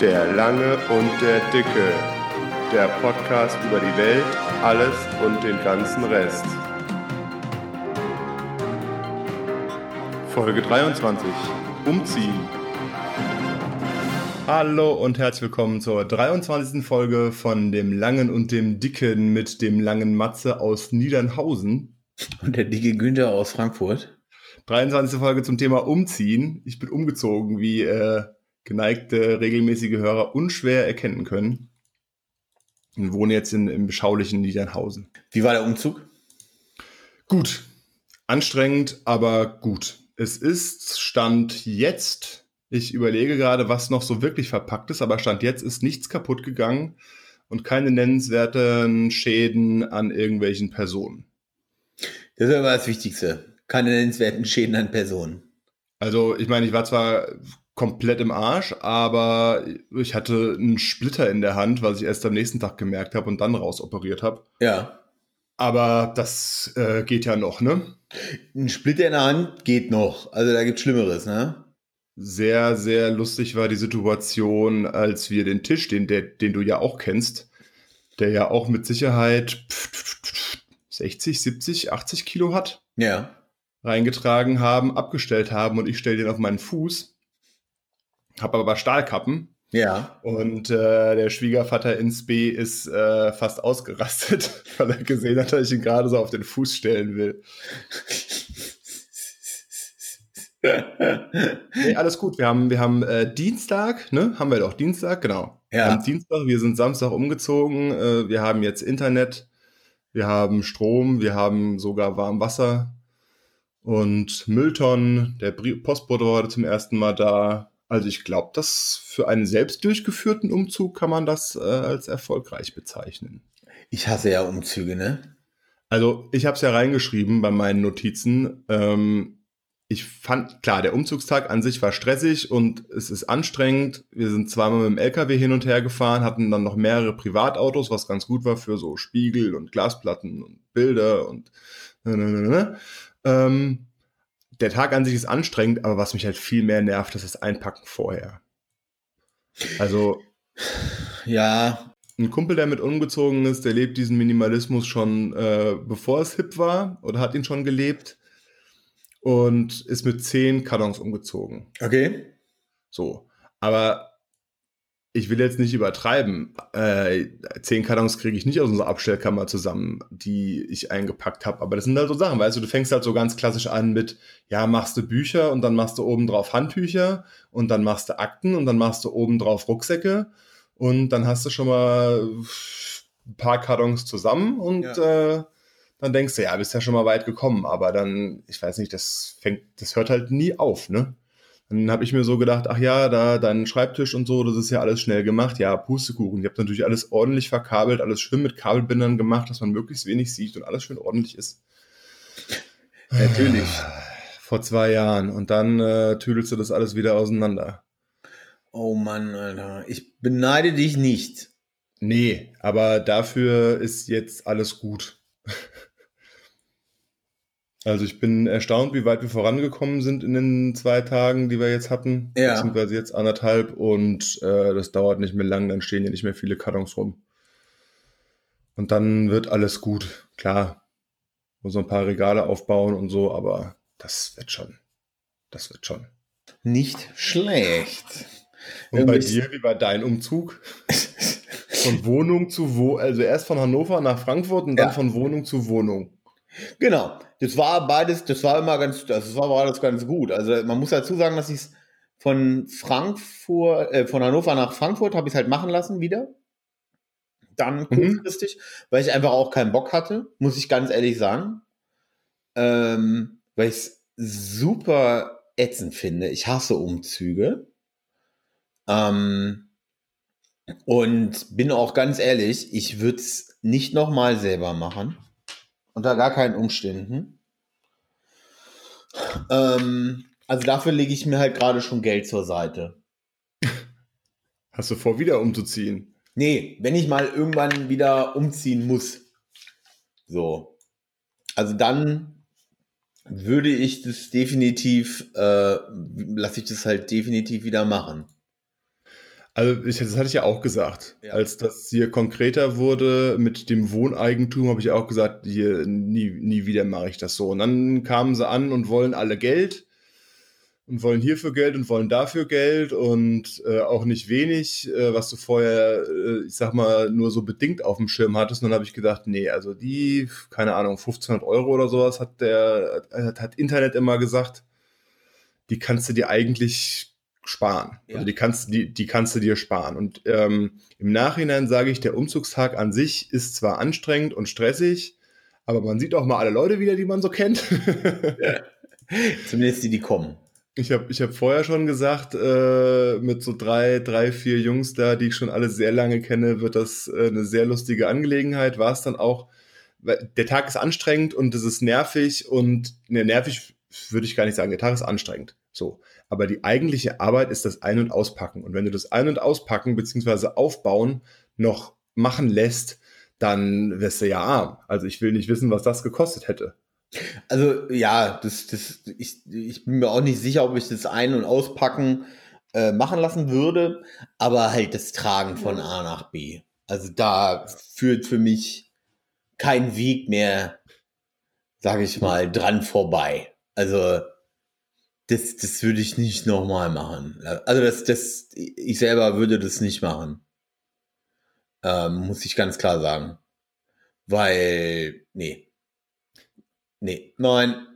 Der Lange und der Dicke. Der Podcast über die Welt, alles und den ganzen Rest. Folge 23. Umziehen. Hallo und herzlich willkommen zur 23. Folge von dem Langen und dem Dicken mit dem langen Matze aus Niedernhausen. Und der dicke Günther aus Frankfurt. 23. Folge zum Thema Umziehen. Ich bin umgezogen, wie äh, geneigte regelmäßige Hörer unschwer erkennen können. Und wohne jetzt in, im beschaulichen Niedernhausen. Wie war der Umzug? Gut. Anstrengend, aber gut. Es ist Stand jetzt. Ich überlege gerade, was noch so wirklich verpackt ist, aber Stand jetzt ist nichts kaputt gegangen und keine nennenswerten Schäden an irgendwelchen Personen. Das ist aber das Wichtigste. Keine nennenswerten Schäden an Personen. Also, ich meine, ich war zwar komplett im Arsch, aber ich hatte einen Splitter in der Hand, was ich erst am nächsten Tag gemerkt habe und dann rausoperiert habe. Ja. Aber das äh, geht ja noch, ne? Ein Splitter in der Hand geht noch. Also da gibt's Schlimmeres, ne? Sehr, sehr lustig war die Situation, als wir den Tisch, den, der, den du ja auch kennst, der ja auch mit Sicherheit 60, 70, 80 Kilo hat, Ja. reingetragen haben, abgestellt haben und ich stelle den auf meinen Fuß. Habe aber Stahlkappen Ja. und äh, der Schwiegervater ins B ist äh, fast ausgerastet, weil er gesehen hat, dass ich ihn gerade so auf den Fuß stellen will. Nee, alles gut. Wir haben, wir haben äh, Dienstag, ne? Haben wir doch Dienstag, genau. Wir Ja. haben Dienstag, wir sind Samstag umgezogen. Äh, wir haben jetzt Internet, wir haben Strom, wir haben sogar warm Wasser und Mülltonnen. Der Postbote war heute zum ersten Mal da. Also ich glaube, dass für einen selbst durchgeführten Umzug kann man das äh, als erfolgreich bezeichnen. Ich hasse ja Umzüge, ne? Also ich habe es ja reingeschrieben bei meinen Notizen. Ähm, ich fand, klar, der Umzugstag an sich war stressig und es ist anstrengend. Wir sind zweimal mit dem LKW hin und her gefahren, hatten dann noch mehrere Privatautos, was ganz gut war für so Spiegel und Glasplatten und Bilder und ne, ne, ne. Ähm, der Tag an sich ist anstrengend, aber was mich halt viel mehr nervt, ist das Einpacken vorher. Also Ja. ein Kumpel, der mit umgezogen ist, der lebt diesen Minimalismus schon, äh, bevor es hip war oder hat ihn schon gelebt und ist mit zehn Kartons umgezogen. Okay. So. Aber ich will jetzt nicht übertreiben. Äh, zehn Kartons kriege ich nicht aus unserer Abstellkammer zusammen, die ich eingepackt habe. Aber das sind halt so Sachen, weißt du, du fängst halt so ganz klassisch an mit, ja, machst du Bücher und dann machst du oben drauf Handtücher und dann machst du Akten und dann machst du oben drauf Rucksäcke und dann hast du schon mal ein paar Kartons zusammen und äh, dann denkst du, ja, bist ja schon mal weit gekommen, aber dann, ich weiß nicht, das fängt, das hört halt nie auf, ne? Dann habe ich mir so gedacht, ach ja, da dein Schreibtisch und so, das ist ja alles schnell gemacht. Ja, Pustekuchen. Ihr habt natürlich alles ordentlich verkabelt, alles schön mit Kabelbindern gemacht, dass man möglichst wenig sieht und alles schön ordentlich ist. Natürlich. Vor zwei Jahren. Und dann äh, tüdelst du das alles wieder auseinander. Oh Mann, Alter. Ich beneide dich nicht. Nee, aber dafür ist jetzt alles gut. Also ich bin erstaunt, wie weit wir vorangekommen sind in den zwei Tagen, die wir jetzt hatten. Ja. Beziehungsweise jetzt anderthalb und äh, das dauert nicht mehr lang, dann stehen ja nicht mehr viele Kartons rum. Und dann wird alles gut. Klar, muss so ein paar Regale aufbauen und so, aber das wird schon. Das wird schon. Nicht schlecht. Und bei Irgendwie- dir, wie war dein Umzug? Von Wohnung zu Wo, also erst von Hannover nach Frankfurt und dann Ja. von Wohnung zu Wohnung. Genau. Das war beides, das war immer ganz, das war, alles ganz gut. Also man muss dazu sagen, dass ich es von Frankfurt, äh, von Hannover nach Frankfurt habe ich es halt machen lassen wieder. Dann Mhm. kurzfristig, weil ich einfach auch keinen Bock hatte, muss ich ganz ehrlich sagen. Ähm, weil ich es super ätzend finde. Ich hasse Umzüge. Ähm, und bin auch ganz ehrlich, ich würde es nicht nochmal selber machen. Unter gar keinen Umständen. Ähm, also dafür lege ich mir halt gerade schon Geld zur Seite. Hast du vor, wieder umzuziehen? Nee, wenn ich mal irgendwann wieder umziehen muss. So. Also dann würde ich das definitiv, äh, lasse ich das halt definitiv wieder machen. Also ich, das hatte ich ja auch gesagt. Ja. Als das hier konkreter wurde mit dem Wohneigentum, habe ich auch gesagt, hier nie, nie wieder mache ich das so. Und dann kamen sie an und wollen alle Geld und wollen hierfür Geld und wollen dafür Geld und äh, auch nicht wenig, äh, was du vorher, äh, ich sag mal, nur so bedingt auf dem Schirm hattest. Und dann habe ich gedacht, nee, also die, keine Ahnung, 1500 Euro oder sowas hat der, hat, hat Internet immer gesagt, die kannst du dir eigentlich sparen. Ja. Also die kannst, die, die kannst du dir sparen. Und ähm, im Nachhinein sage ich, der Umzugstag an sich ist zwar anstrengend und stressig, aber man sieht auch mal alle Leute wieder, die man so kennt. Zumindest die, die kommen. Ich habe ich hab vorher schon gesagt, äh, mit so drei, drei, vier Jungs da, die ich schon alle sehr lange kenne, wird das äh, eine sehr lustige Angelegenheit. War es dann auch, weil der Tag ist anstrengend und es ist nervig und, ne, nervig würde ich gar nicht sagen, der Tag ist anstrengend. So. Aber die eigentliche Arbeit ist das Ein- und Auspacken. Und wenn du das Ein- und Auspacken beziehungsweise Aufbauen noch machen lässt, dann wirst du ja arm. Also ich will nicht wissen, was das gekostet hätte. Also ja, das, das, ich, ich bin mir auch nicht sicher, ob ich das Ein- und Auspacken äh, machen lassen würde, aber halt das Tragen von A nach B. Also da führt für mich kein Weg mehr, sage ich mal, dran vorbei. Also das, das würde ich nicht nochmal machen. Also das, das, ich selber würde das nicht machen. Ähm, muss ich ganz klar sagen. Weil, nee. Nee, nein.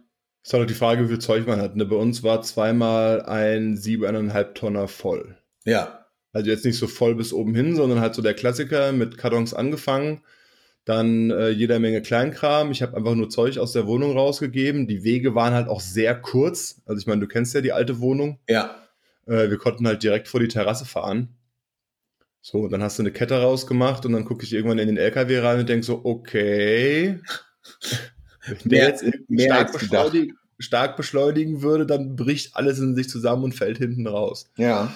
Ist halt die Frage, wie viel Zeug man hat. Ne? Bei uns war zweimal ein siebeneinhalb Tonner voll. Ja, Also jetzt nicht so voll bis oben hin, sondern halt so der Klassiker mit Kartons angefangen. Dann äh, jeder Menge Kleinkram. Ich habe einfach nur Zeug aus der Wohnung rausgegeben. Die Wege waren halt auch sehr kurz. Also ich meine, du kennst ja die alte Wohnung. ja. Äh, wir konnten halt direkt vor die Terrasse fahren. So, dann hast du eine Kette rausgemacht und dann gucke ich irgendwann in den LKW rein und denke so, okay. Wenn der Mehr- jetzt stark, beschleunigen, stark beschleunigen würde, dann bricht alles in sich zusammen und fällt hinten raus. Ja.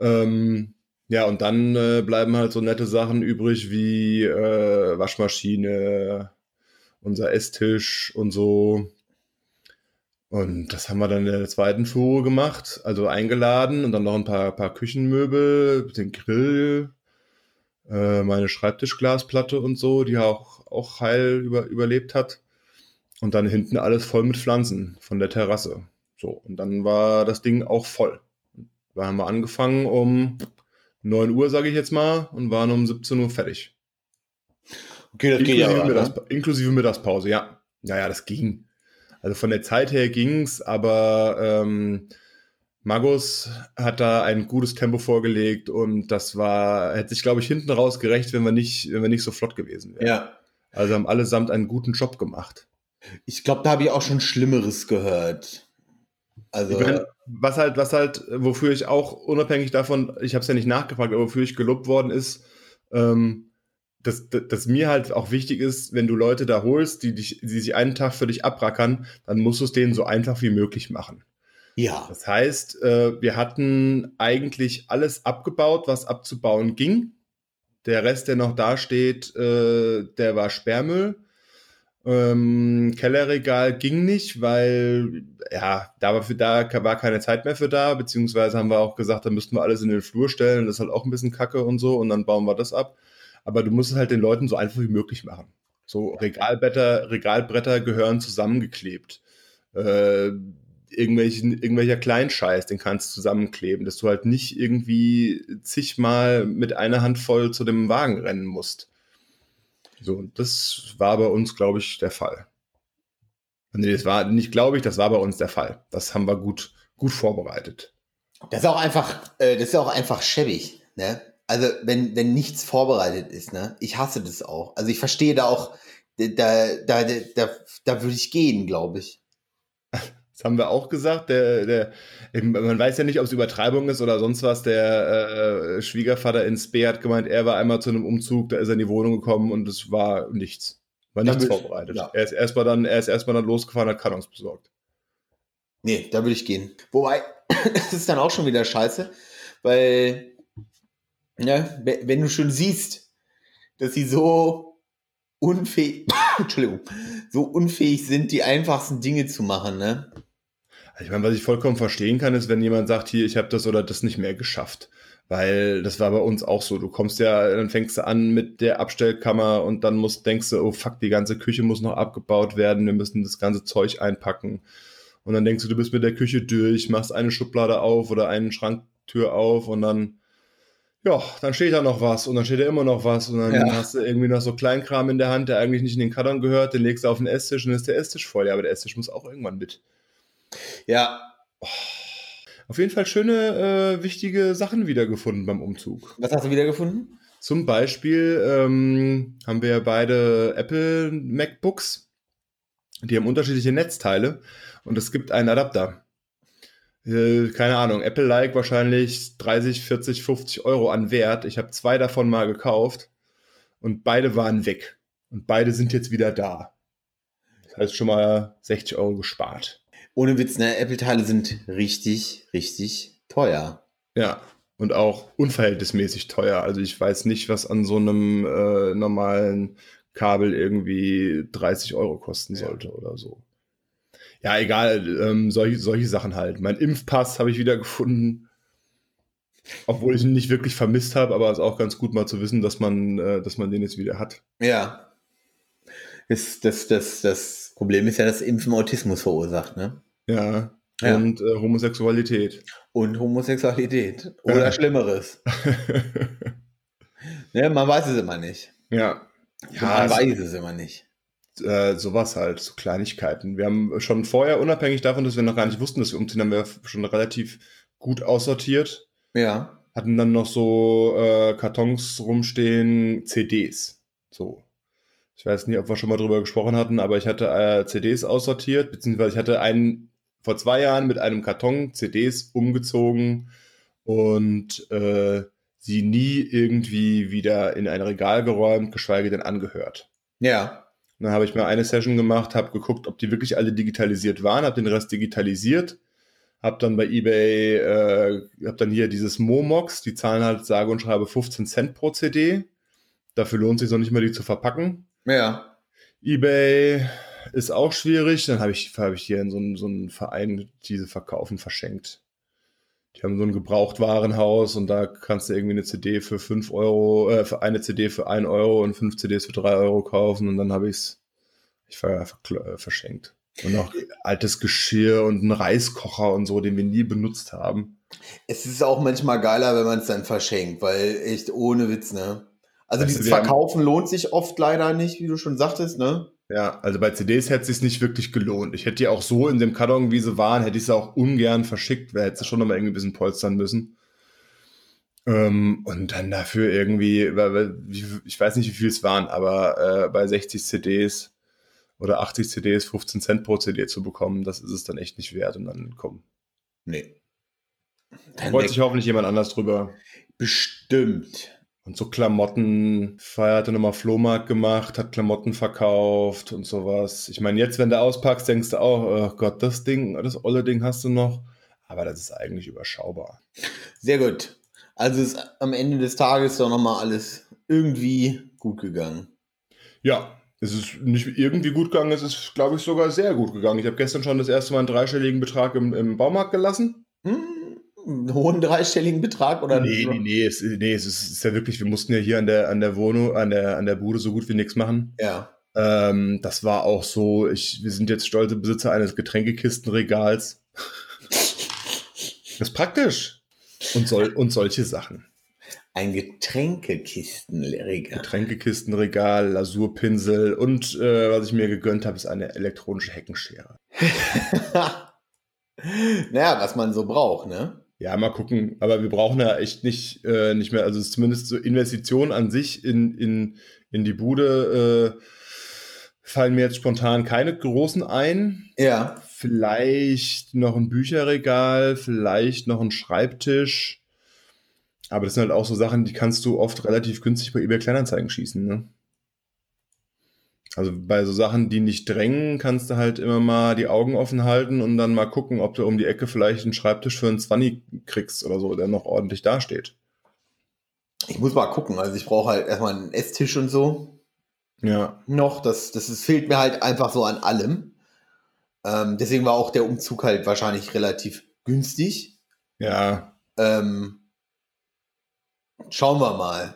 Ähm, ja, und dann äh, bleiben halt so nette Sachen übrig wie äh, Waschmaschine, unser Esstisch und so. Und das haben wir dann in der zweiten Fuhre gemacht, also eingeladen und dann noch ein paar, paar Küchenmöbel, den Grill, äh, meine Schreibtischglasplatte und so, die auch, auch heil über, überlebt hat. Und dann hinten alles voll mit Pflanzen von der Terrasse. So, und dann war das Ding auch voll. Da haben wir angefangen um 9 Uhr, sage ich jetzt mal, und waren um 17 Uhr fertig. Okay, das Inklusive, ja. Mittags Ne? inklusive Mittagspause, ja. Ja, ja, das ging. Also von der Zeit her ging's, aber ähm, Magus hat da ein gutes Tempo vorgelegt und das war, hätte sich, glaube ich, hinten raus gerecht, wenn wir nicht, wenn wir nicht so flott gewesen wären. Ja. Also haben allesamt einen guten Job gemacht. Ich glaube, da habe ich auch schon Schlimmeres gehört. Also, Ich mein, was halt, was halt, wofür ich auch unabhängig davon, ich habe es ja nicht nachgefragt, aber wofür ich gelobt worden ist, ähm, dass, dass, dass mir halt auch wichtig ist, wenn du Leute da holst, die, dich, die sich einen Tag für dich abrackern, dann musst du es denen so einfach wie möglich machen. ja. Das heißt, äh, wir hatten eigentlich alles abgebaut, was abzubauen ging. Der Rest, der noch da steht, äh, der war Sperrmüll. Ähm, Kellerregal ging nicht, weil ja, da war, für, da war keine Zeit mehr für da, beziehungsweise haben wir auch gesagt, da müssten wir alles in den Flur stellen, das ist halt auch ein bisschen kacke und so, und dann bauen wir das ab. Aber du musst es halt den Leuten so einfach wie möglich machen. So Regalbretter, Regalbretter gehören zusammengeklebt. Äh, irgendwelchen, irgendwelcher Kleinscheiß, den kannst du zusammenkleben, dass du halt nicht irgendwie zigmal mit einer Hand voll zu dem Wagen rennen musst. So, und das war bei uns, glaube ich, der Fall. Nee, das war nicht, glaube ich, das war bei uns der Fall. Das haben wir gut, gut vorbereitet. Das ist auch einfach, äh, das ist auch einfach schäbig, ne? Also, wenn, wenn nichts vorbereitet ist, ne? Ich hasse das auch. Also, ich verstehe da auch, da, da, da, da, da würde ich gehen, glaube ich. Das haben wir auch gesagt. Der, der, man weiß ja nicht, ob es Übertreibung ist oder sonst was. Der äh, Schwiegervater in Spee hat gemeint, er war einmal zu einem Umzug, da ist er in die Wohnung gekommen und es war nichts. War nichts ich- vorbereitet. ja. Er ist erstmal dann, er ist erstmal dann losgefahren, hat Kartons besorgt. Nee, da würde ich gehen. Wobei, das ist dann auch schon wieder scheiße, weil, we- wenn du schon siehst, dass sie so unfähig, Entschuldigung, so unfähig sind, die einfachsten Dinge zu machen, ne? Also ich meine, was ich vollkommen verstehen kann, ist, wenn jemand sagt, hier, ich habe das oder das nicht mehr geschafft. Weil das war bei uns auch so. Du kommst ja, dann fängst du an mit der Abstellkammer und dann musst, denkst du, oh fuck, die ganze Küche muss noch abgebaut werden, wir müssen das ganze Zeug einpacken. Und dann denkst du, du bist mit der Küche durch, machst eine Schublade auf oder eine Schranktür auf und dann, ja, dann steht da noch was und dann steht da immer noch was und dann Ja. hast du irgendwie noch so Kleinkram in der Hand, der eigentlich nicht in den Karton gehört, den legst du auf den Esstisch und dann ist der Esstisch voll. Ja, aber der Esstisch muss auch irgendwann mit. Ja, Auf jeden Fall schöne, äh, wichtige Sachen wiedergefunden beim Umzug. was hast du wiedergefunden? Zum Beispiel ähm, haben wir beide Apple MacBooks. Die haben unterschiedliche Netzteile und es gibt einen Adapter. Äh, keine Ahnung, Apple-like wahrscheinlich 30, 40, 50 Euro an Wert. Ich habe zwei davon mal gekauft und beide waren weg. Und beide sind jetzt wieder da. Das heißt schon mal 60 Euro gespart. Ohne Witz, ne? Apple-Teile sind richtig, richtig teuer. Ja, und auch unverhältnismäßig teuer. Also ich weiß nicht, was an so einem äh, normalen Kabel irgendwie 30 Euro kosten Ja. sollte oder so. Ja, egal, ähm, solche, solche Sachen halt. Mein Impfpass habe ich wieder gefunden. Obwohl ich ihn nicht wirklich vermisst habe, aber es ist auch ganz gut mal zu wissen, dass man, äh, dass man den jetzt wieder hat. Ja. Das, das, das, das Problem ist ja, dass Impfen Autismus verursacht, ne? Ja. Ja. Und äh, Homosexualität. Und Homosexualität. Oder Schlimmeres. Ne, man weiß es immer nicht. ja. man es- weiß es immer nicht. äh, sowas halt, so Kleinigkeiten. Wir haben schon vorher, unabhängig davon, dass wir noch gar nicht wussten, dass wir umziehen, haben wir schon relativ gut aussortiert. Ja. Hatten dann noch so äh, Kartons rumstehen, CDs. So. Ich weiß nicht, ob wir schon mal drüber gesprochen hatten, aber ich hatte äh, CDs aussortiert, beziehungsweise ich hatte einen vor zwei Jahren mit einem Karton CDs umgezogen und äh, sie nie irgendwie wieder in ein Regal geräumt, geschweige denn angehört. Ja. Dann habe ich mir eine Session gemacht, habe geguckt, ob die wirklich alle digitalisiert waren, habe den Rest digitalisiert, habe dann bei eBay, äh, habe dann hier dieses Momox, die zahlen halt sage und schreibe 15 Cent pro CD. Dafür lohnt sich noch nicht mal, die zu verpacken. Ja. eBay ist auch schwierig. Dann habe ich, hab ich hier in so einen, so einen Verein diese verkaufen, verschenkt. Die haben so ein Gebrauchtwarenhaus und da kannst du irgendwie eine CD für 5 Euro, äh, für eine CD für 1 Euro und 5 CDs für 3 Euro kaufen und dann habe ich es ich ver, ver, verschenkt. Und auch altes Geschirr und einen Reiskocher und so, den wir nie benutzt haben. Es ist auch manchmal geiler, wenn man es dann verschenkt, weil echt ohne Witz, ne? Also Weißt du, dieses wir haben- Verkaufen lohnt sich oft leider nicht, wie du schon sagtest, ne? Ja, also bei CDs hätte es sich nicht wirklich gelohnt. Ich hätte die auch so in dem Karton, wie sie waren, hätte ich sie auch ungern verschickt, weil hätte sie schon nochmal irgendwie ein bisschen polstern müssen. Ähm, und dann dafür irgendwie, ich weiß nicht, wie viel es waren, aber äh, bei 60 CDs oder 80 CDs 15 Cent pro CD zu bekommen, das ist es dann echt nicht wert. Und dann komm, Nee. Dann freut sich hoffentlich jemand anders drüber. bestimmt. Und so Klamotten, Feier hatte nochmal Flohmarkt gemacht, hat Klamotten verkauft und sowas. Ich meine, jetzt, wenn du auspackst, denkst du auch, oh Gott, das Ding, das olle Ding hast du noch. Aber das ist eigentlich überschaubar. Sehr gut. Also ist am Ende des Tages doch nochmal alles irgendwie gut gegangen. Ja, es ist nicht irgendwie gut gegangen, es ist, glaube ich, sogar sehr gut gegangen. Ich habe gestern schon das erste Mal einen dreistelligen Betrag im, im Baumarkt gelassen. Hm, einen hohen dreistelligen Betrag oder nee, nee, nee, es, nee es, ist, es ist ja wirklich, wir mussten ja hier an der, an der Wohnung, an der, an der Bude so gut wie nichts machen. Ja. Ähm, das war auch so, ich, wir sind jetzt stolze Besitzer eines Getränkekistenregals. Das ist praktisch. Und, soll, und solche Sachen. Ein Getränkekistenregal. Getränkekistenregal, Lasurpinsel und äh, was ich mir gegönnt habe, ist eine elektronische Heckenschere. naja, was man so braucht, ne? Ja, mal gucken. Aber wir brauchen ja echt nicht, äh, nicht mehr, also zumindest so Investitionen an sich in, in, in die Bude äh, fallen mir jetzt spontan keine großen ein. Ja. Vielleicht noch ein Bücherregal, vielleicht noch ein Schreibtisch. Aber das sind halt auch so Sachen, die kannst du oft relativ günstig bei eBay Kleinanzeigen schießen. Ne? Also bei so Sachen, die nicht drängen, kannst du halt immer mal die Augen offen halten und dann mal gucken, ob du um die Ecke vielleicht einen Schreibtisch für einen 20 kriegst oder so, der noch ordentlich dasteht. Ich muss mal gucken. Also ich brauche halt erstmal einen Esstisch und so Ja, noch. Das, das ist, fehlt mir halt einfach so an allem. Ähm, deswegen war auch der Umzug halt wahrscheinlich relativ günstig. ja, Ähm, Schauen wir mal.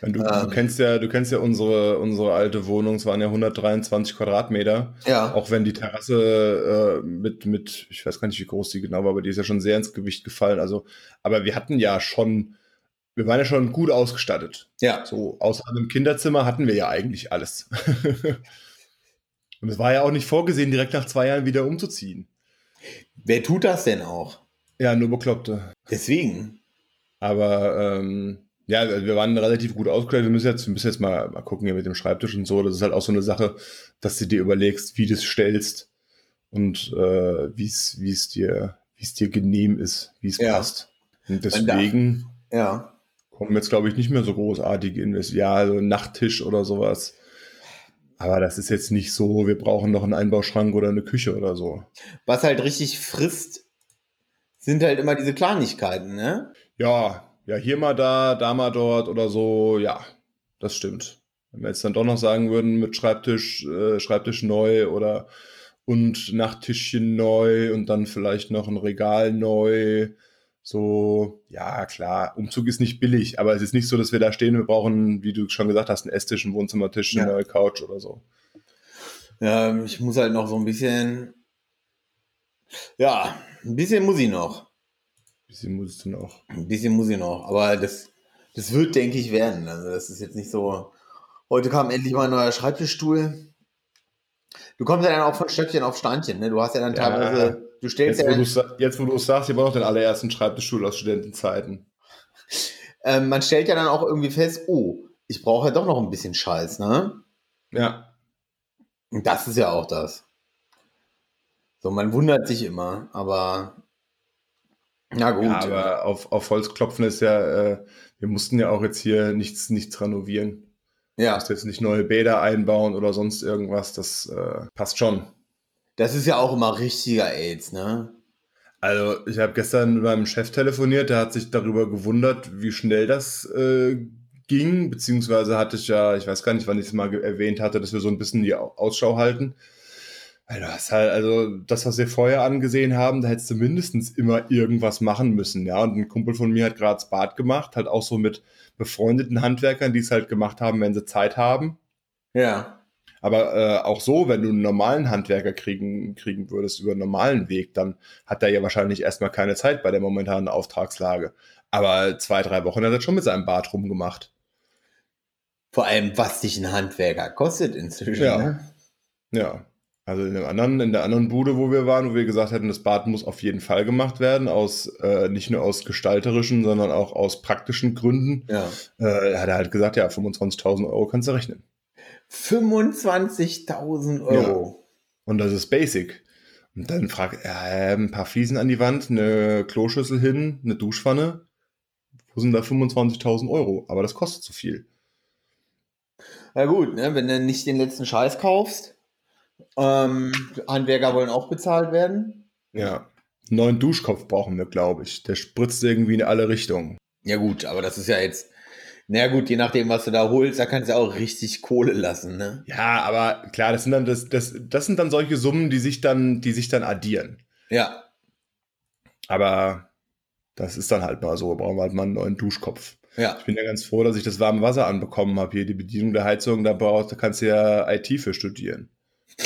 Du, ähm, du, kennst ja, du kennst ja unsere, unsere alte Wohnung, es waren ja 123 Quadratmeter. Ja. Auch wenn die Terrasse äh, mit, mit, ich weiß gar nicht, wie groß die genau war, aber die ist ja schon sehr ins Gewicht gefallen. Also, aber wir hatten ja schon, wir waren ja schon gut ausgestattet. Ja. So, außer einem Kinderzimmer hatten wir ja eigentlich alles. Und es war ja auch nicht vorgesehen, direkt nach zwei Jahren wieder umzuziehen. Wer tut das denn auch? Ja, nur Bekloppte. Deswegen. Aber ähm, ja, wir waren relativ gut ausgestattet. Wir müssen jetzt, wir müssen jetzt mal, mal gucken hier mit dem Schreibtisch und so. Das ist halt auch so eine Sache, dass du dir überlegst, wie du es stellst und äh, wie es dir wie es dir genehm ist, wie es ja. passt. Und deswegen ja. kommen jetzt glaube ich nicht mehr so großartige Investitionen. Ja, also Nachttisch oder sowas. Aber das ist jetzt nicht so, wir brauchen noch einen Einbauschrank oder eine Küche oder so. Was halt richtig frisst, sind halt immer diese Kleinigkeiten, ne? Ja, ja, hier mal da, da mal dort oder so, ja, das stimmt. Wenn wir jetzt dann doch noch sagen würden, mit Schreibtisch, äh, Schreibtisch neu oder und Nachttischchen neu und dann vielleicht noch ein Regal neu. So, ja, klar, Umzug ist nicht billig, aber es ist nicht so, dass wir da stehen, wir brauchen, wie du schon gesagt hast, einen Esstisch, einen Wohnzimmertisch, eine ja. neue Couch oder so. Ja, ich muss halt noch so ein bisschen, ja, ein bisschen muss ich noch bisschen muss es noch. Ein bisschen muss ich noch, aber das, das wird, denke ich, werden. Also das ist jetzt nicht so. Heute kam endlich mal ein neuer Schreibtischstuhl. Du kommst ja dann auch von Stöckchen auf Steinchen, ne? Du hast ja dann ja, teilweise, du stellst jetzt, ja. Wo jetzt, wo du es sagst, ich habe noch den allerersten Schreibtischstuhl aus Studentenzeiten. Ähm, man stellt ja dann auch irgendwie fest, oh, ich brauche ja doch noch ein bisschen Scheiß, ne? Ja. Und das ist ja auch das. So, man wundert sich immer, aber na gut. Ja, aber auf, auf Holz klopfen ist ja, äh, wir mussten ja auch jetzt hier nichts, nichts renovieren. Ja. Du musst jetzt nicht neue Bäder einbauen oder sonst irgendwas, das äh, passt schon. Das ist ja auch immer richtiger AIDS, ne? Also, ich habe gestern mit meinem Chef telefoniert, der hat sich darüber gewundert, wie schnell das äh, ging, beziehungsweise hatte ich ja, ich weiß gar nicht, wann ich es mal erwähnt hatte, dass wir so ein bisschen die Ausschau halten. Also, hast halt, also das, was wir vorher angesehen haben, da hättest du mindestens immer irgendwas machen müssen, ja. Und ein Kumpel von mir hat gerade das Bad gemacht, halt auch so mit befreundeten Handwerkern, die es halt gemacht haben, wenn sie Zeit haben. Ja. Aber äh, auch so, wenn du einen normalen Handwerker kriegen, kriegen würdest über einen normalen Weg, dann hat er ja wahrscheinlich erstmal keine Zeit bei der momentanen Auftragslage. Aber zwei, drei Wochen hat er schon mit seinem Bad rumgemacht. Vor allem, was dich ein Handwerker kostet inzwischen. Ja. Ne? Ja. Also in, dem anderen, in der anderen Bude, wo wir waren, wo wir gesagt hätten, das Bad muss auf jeden Fall gemacht werden, aus äh, nicht nur aus gestalterischen, sondern auch aus praktischen Gründen, ja. äh, hat er halt gesagt, ja, 25.000 Euro kannst du rechnen. 25.000 Euro. Ja. Und das ist basic. Und dann fragt er, äh, ein paar Fliesen an die Wand, eine Kloschüssel hin, eine Duschpfanne. Wo sind da 25.000 Euro? Aber das kostet zu viel. Na gut, ne, wenn du nicht den letzten Scheiß kaufst. Ähm, Handwerker wollen auch bezahlt werden. Ja. Neuen Duschkopf brauchen wir, glaube ich. Der spritzt irgendwie in alle Richtungen. Ja, gut, aber das ist ja jetzt. Na naja, gut, je nachdem, was du da holst, da kannst du auch richtig Kohle lassen, ne? Ja, aber klar, das sind dann das, das, das sind dann solche Summen, die sich dann, die sich dann addieren. Ja. Aber das ist dann halt mal so, brauchen wir halt mal einen neuen Duschkopf. Ja. Ich bin ja ganz froh, dass ich das warme Wasser anbekommen habe hier. Die Bedienung der Heizung, da brauchst, da kannst du ja IT für studieren.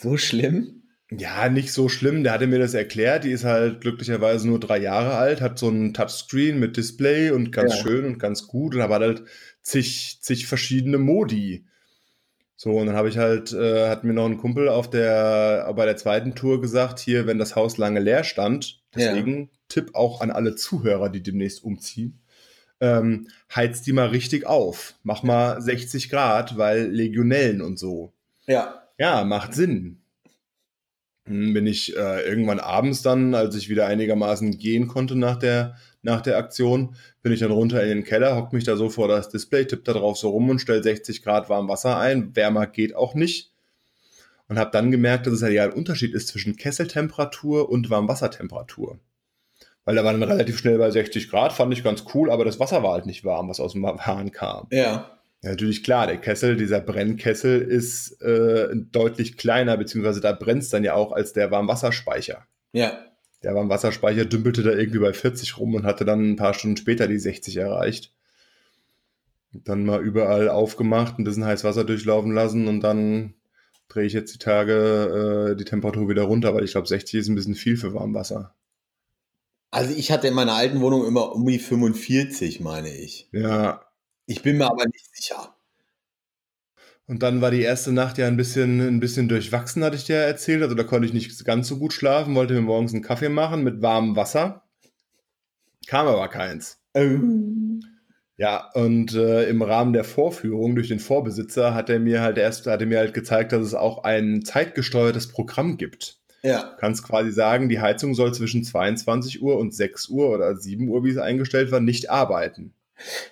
So schlimm? Ja, nicht so schlimm. Der hatte mir das erklärt. Die ist halt glücklicherweise nur drei Jahre alt, hat so ein Touchscreen mit Display und ganz ja. schön und ganz gut und aber halt zig, zig verschiedene Modi. So, und dann habe ich halt, äh, hat mir noch ein Kumpel auf der, bei der zweiten Tour gesagt, hier, wenn das Haus lange leer stand, deswegen ja. Tipp auch an alle Zuhörer, die demnächst umziehen, ähm, heizt die mal richtig auf. Mach mal 60 Grad, weil Legionellen und so. Ja. Ja, macht Sinn. Hm, bin ich äh, irgendwann abends dann, als ich wieder einigermaßen gehen konnte nach der, nach der Aktion, bin ich dann runter in den Keller, hock mich da so vor das Display, tipp da drauf so rum und stell 60 Grad warm Wasser ein. Wärmer geht auch nicht. Und habe dann gemerkt, dass es ja ein Unterschied ist zwischen Kesseltemperatur und Warmwassertemperatur. Weil da war dann relativ schnell bei 60 Grad, fand ich ganz cool, aber das Wasser war halt nicht warm, was aus dem Hahn kam. Ja. Ja, natürlich klar, der Kessel, dieser Brennkessel ist äh, deutlich kleiner, beziehungsweise da brennt es dann ja auch als der Warmwasserspeicher. Ja. Der Warmwasserspeicher dümpelte da irgendwie bei 40 rum und hatte dann ein paar Stunden später die 60 erreicht. Dann mal überall aufgemacht, ein bisschen heißes Wasser durchlaufen lassen und dann drehe ich jetzt die Tage äh, die Temperatur wieder runter, weil ich glaube, 60 ist ein bisschen viel für Warmwasser. Also ich hatte in meiner alten Wohnung immer um die 45, meine ich. Ja. Ich bin mir aber nicht sicher. Und dann war die erste Nacht ja ein bisschen, ein bisschen durchwachsen, hatte ich dir erzählt. Also da konnte ich nicht ganz so gut schlafen, wollte mir morgens einen Kaffee machen mit warmem Wasser. Kam aber keins. Oh. Ja, und äh, im Rahmen der Vorführung durch den Vorbesitzer hat er mir halt erst, hat er mir halt gezeigt, dass es auch ein zeitgesteuertes Programm gibt. Ja. Du kannst quasi sagen, die Heizung soll zwischen 22 Uhr und 6 Uhr oder 7 Uhr, wie es eingestellt war, nicht arbeiten.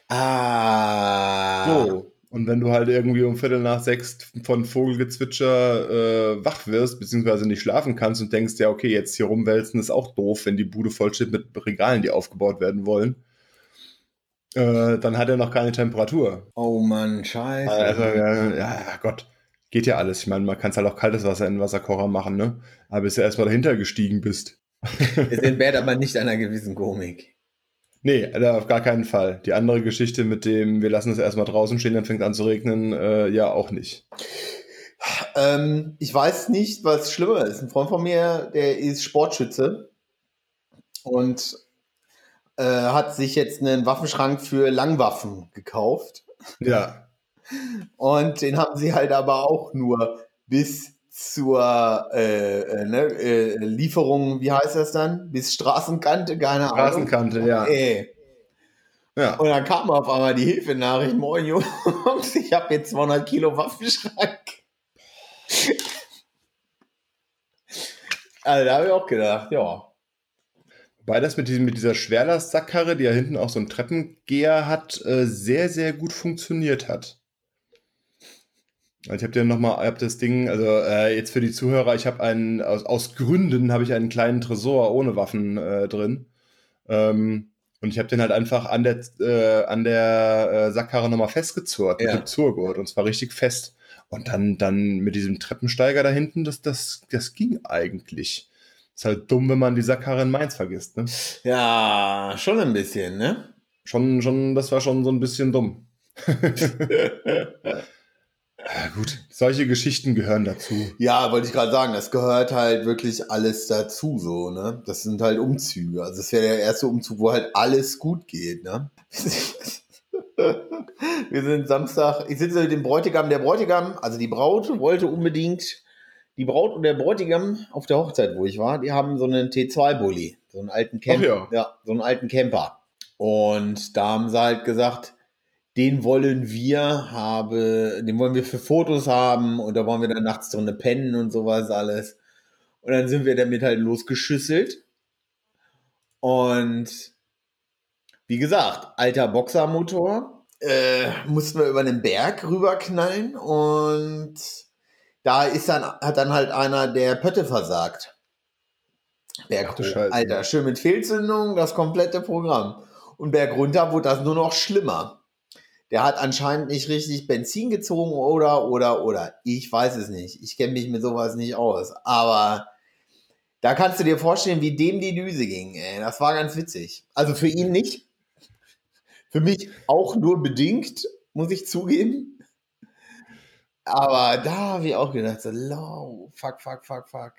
Ah. So. Und wenn du halt irgendwie um Viertel nach sechs von Vogelgezwitscher äh, wach wirst, beziehungsweise nicht schlafen kannst und denkst, ja, okay, jetzt hier rumwälzen ist auch doof, wenn die Bude vollsteht mit Regalen, die aufgebaut werden wollen, äh, dann hat er noch keine Temperatur. Oh Mann, scheiße. Also, ja, ja, Gott, geht ja alles. Ich meine, man kann halt auch kaltes Wasser in den Wasserkocher machen, ne? Aber bis du erstmal dahinter gestiegen bist. Es entbehrt aber nicht einer gewissen Komik. Nee, auf gar keinen Fall. Die andere Geschichte mit dem, wir lassen es erstmal draußen stehen, dann fängt an zu regnen, äh, ja, auch nicht. Ähm, ich weiß nicht, was schlimmer ist. Ein Freund von mir, der ist Sportschütze und äh, hat sich jetzt einen Waffenschrank für Langwaffen gekauft. Ja. Und den haben sie halt aber auch nur bis zur äh, äh, ne, äh, Lieferung, wie heißt das dann? Bis Straßenkante, keine Ahnung. Straßenkante, ja. Ey. Ja. Und dann kam auf einmal die Hilfenachricht, moin Jungs, ich habe jetzt 200 Kilo Waffenschrank. Also da habe ich auch gedacht, ja. Wobei das mit, diesem, mit dieser Schwerlastsackkarre, die ja hinten auch so einen Treppengeher hat, äh, sehr, sehr gut funktioniert hat. Also ich habe dir nochmal, ich habe das Ding, also äh, jetzt für die Zuhörer, ich habe einen, aus, aus Gründen habe ich einen kleinen Tresor ohne Waffen äh, drin. Ähm, und ich habe den halt einfach an der, äh, an der äh, Sackkarre nochmal festgezurrt, Ja. mit dem Zurgurt. Und zwar richtig fest. Und dann, dann mit diesem Treppensteiger da hinten, das, das, das ging eigentlich. Ist halt dumm, wenn man die Sackkarre in Mainz vergisst, ne? Ja, schon ein bisschen, ne? Schon, schon, das war schon so ein bisschen dumm. Ja, gut, solche Geschichten gehören dazu. Ja, wollte ich gerade sagen, das gehört halt wirklich alles dazu, so, ne? Das sind halt Umzüge. Also es wäre der erste Umzug, wo halt alles gut geht, ne? Wir sind Samstag, ich sitze mit dem Bräutigam, der Bräutigam, also die Braut wollte unbedingt, die Braut und der Bräutigam auf der Hochzeit, wo ich war, die haben so einen T2-Bulli, so einen alten Camper. Ach ja. so einen alten Camper. Und da haben sie halt gesagt, den wollen wir habe, den wollen wir für Fotos haben und da wollen wir dann nachts drinne pennen und sowas alles. Und dann sind wir damit halt losgeschüsselt. Und wie gesagt, alter Boxermotor, äh, mussten wir über einen Berg rüberknallen und da ist dann, hat dann halt einer der Pötte versagt. Berg. Alter, schön mit Fehlzündung, das komplette Programm. Und Berg runter wurde das nur noch schlimmer. Der hat anscheinend nicht richtig Benzin gezogen oder, oder, oder. Ich weiß es nicht. Ich kenne mich mit sowas nicht aus. Aber da kannst du dir vorstellen, wie dem die Düse ging. Ey. Das war ganz witzig. Also für ihn nicht. Für mich auch nur bedingt, muss ich zugeben. Aber da habe ich auch gedacht, so, low, fuck, fuck, fuck, fuck.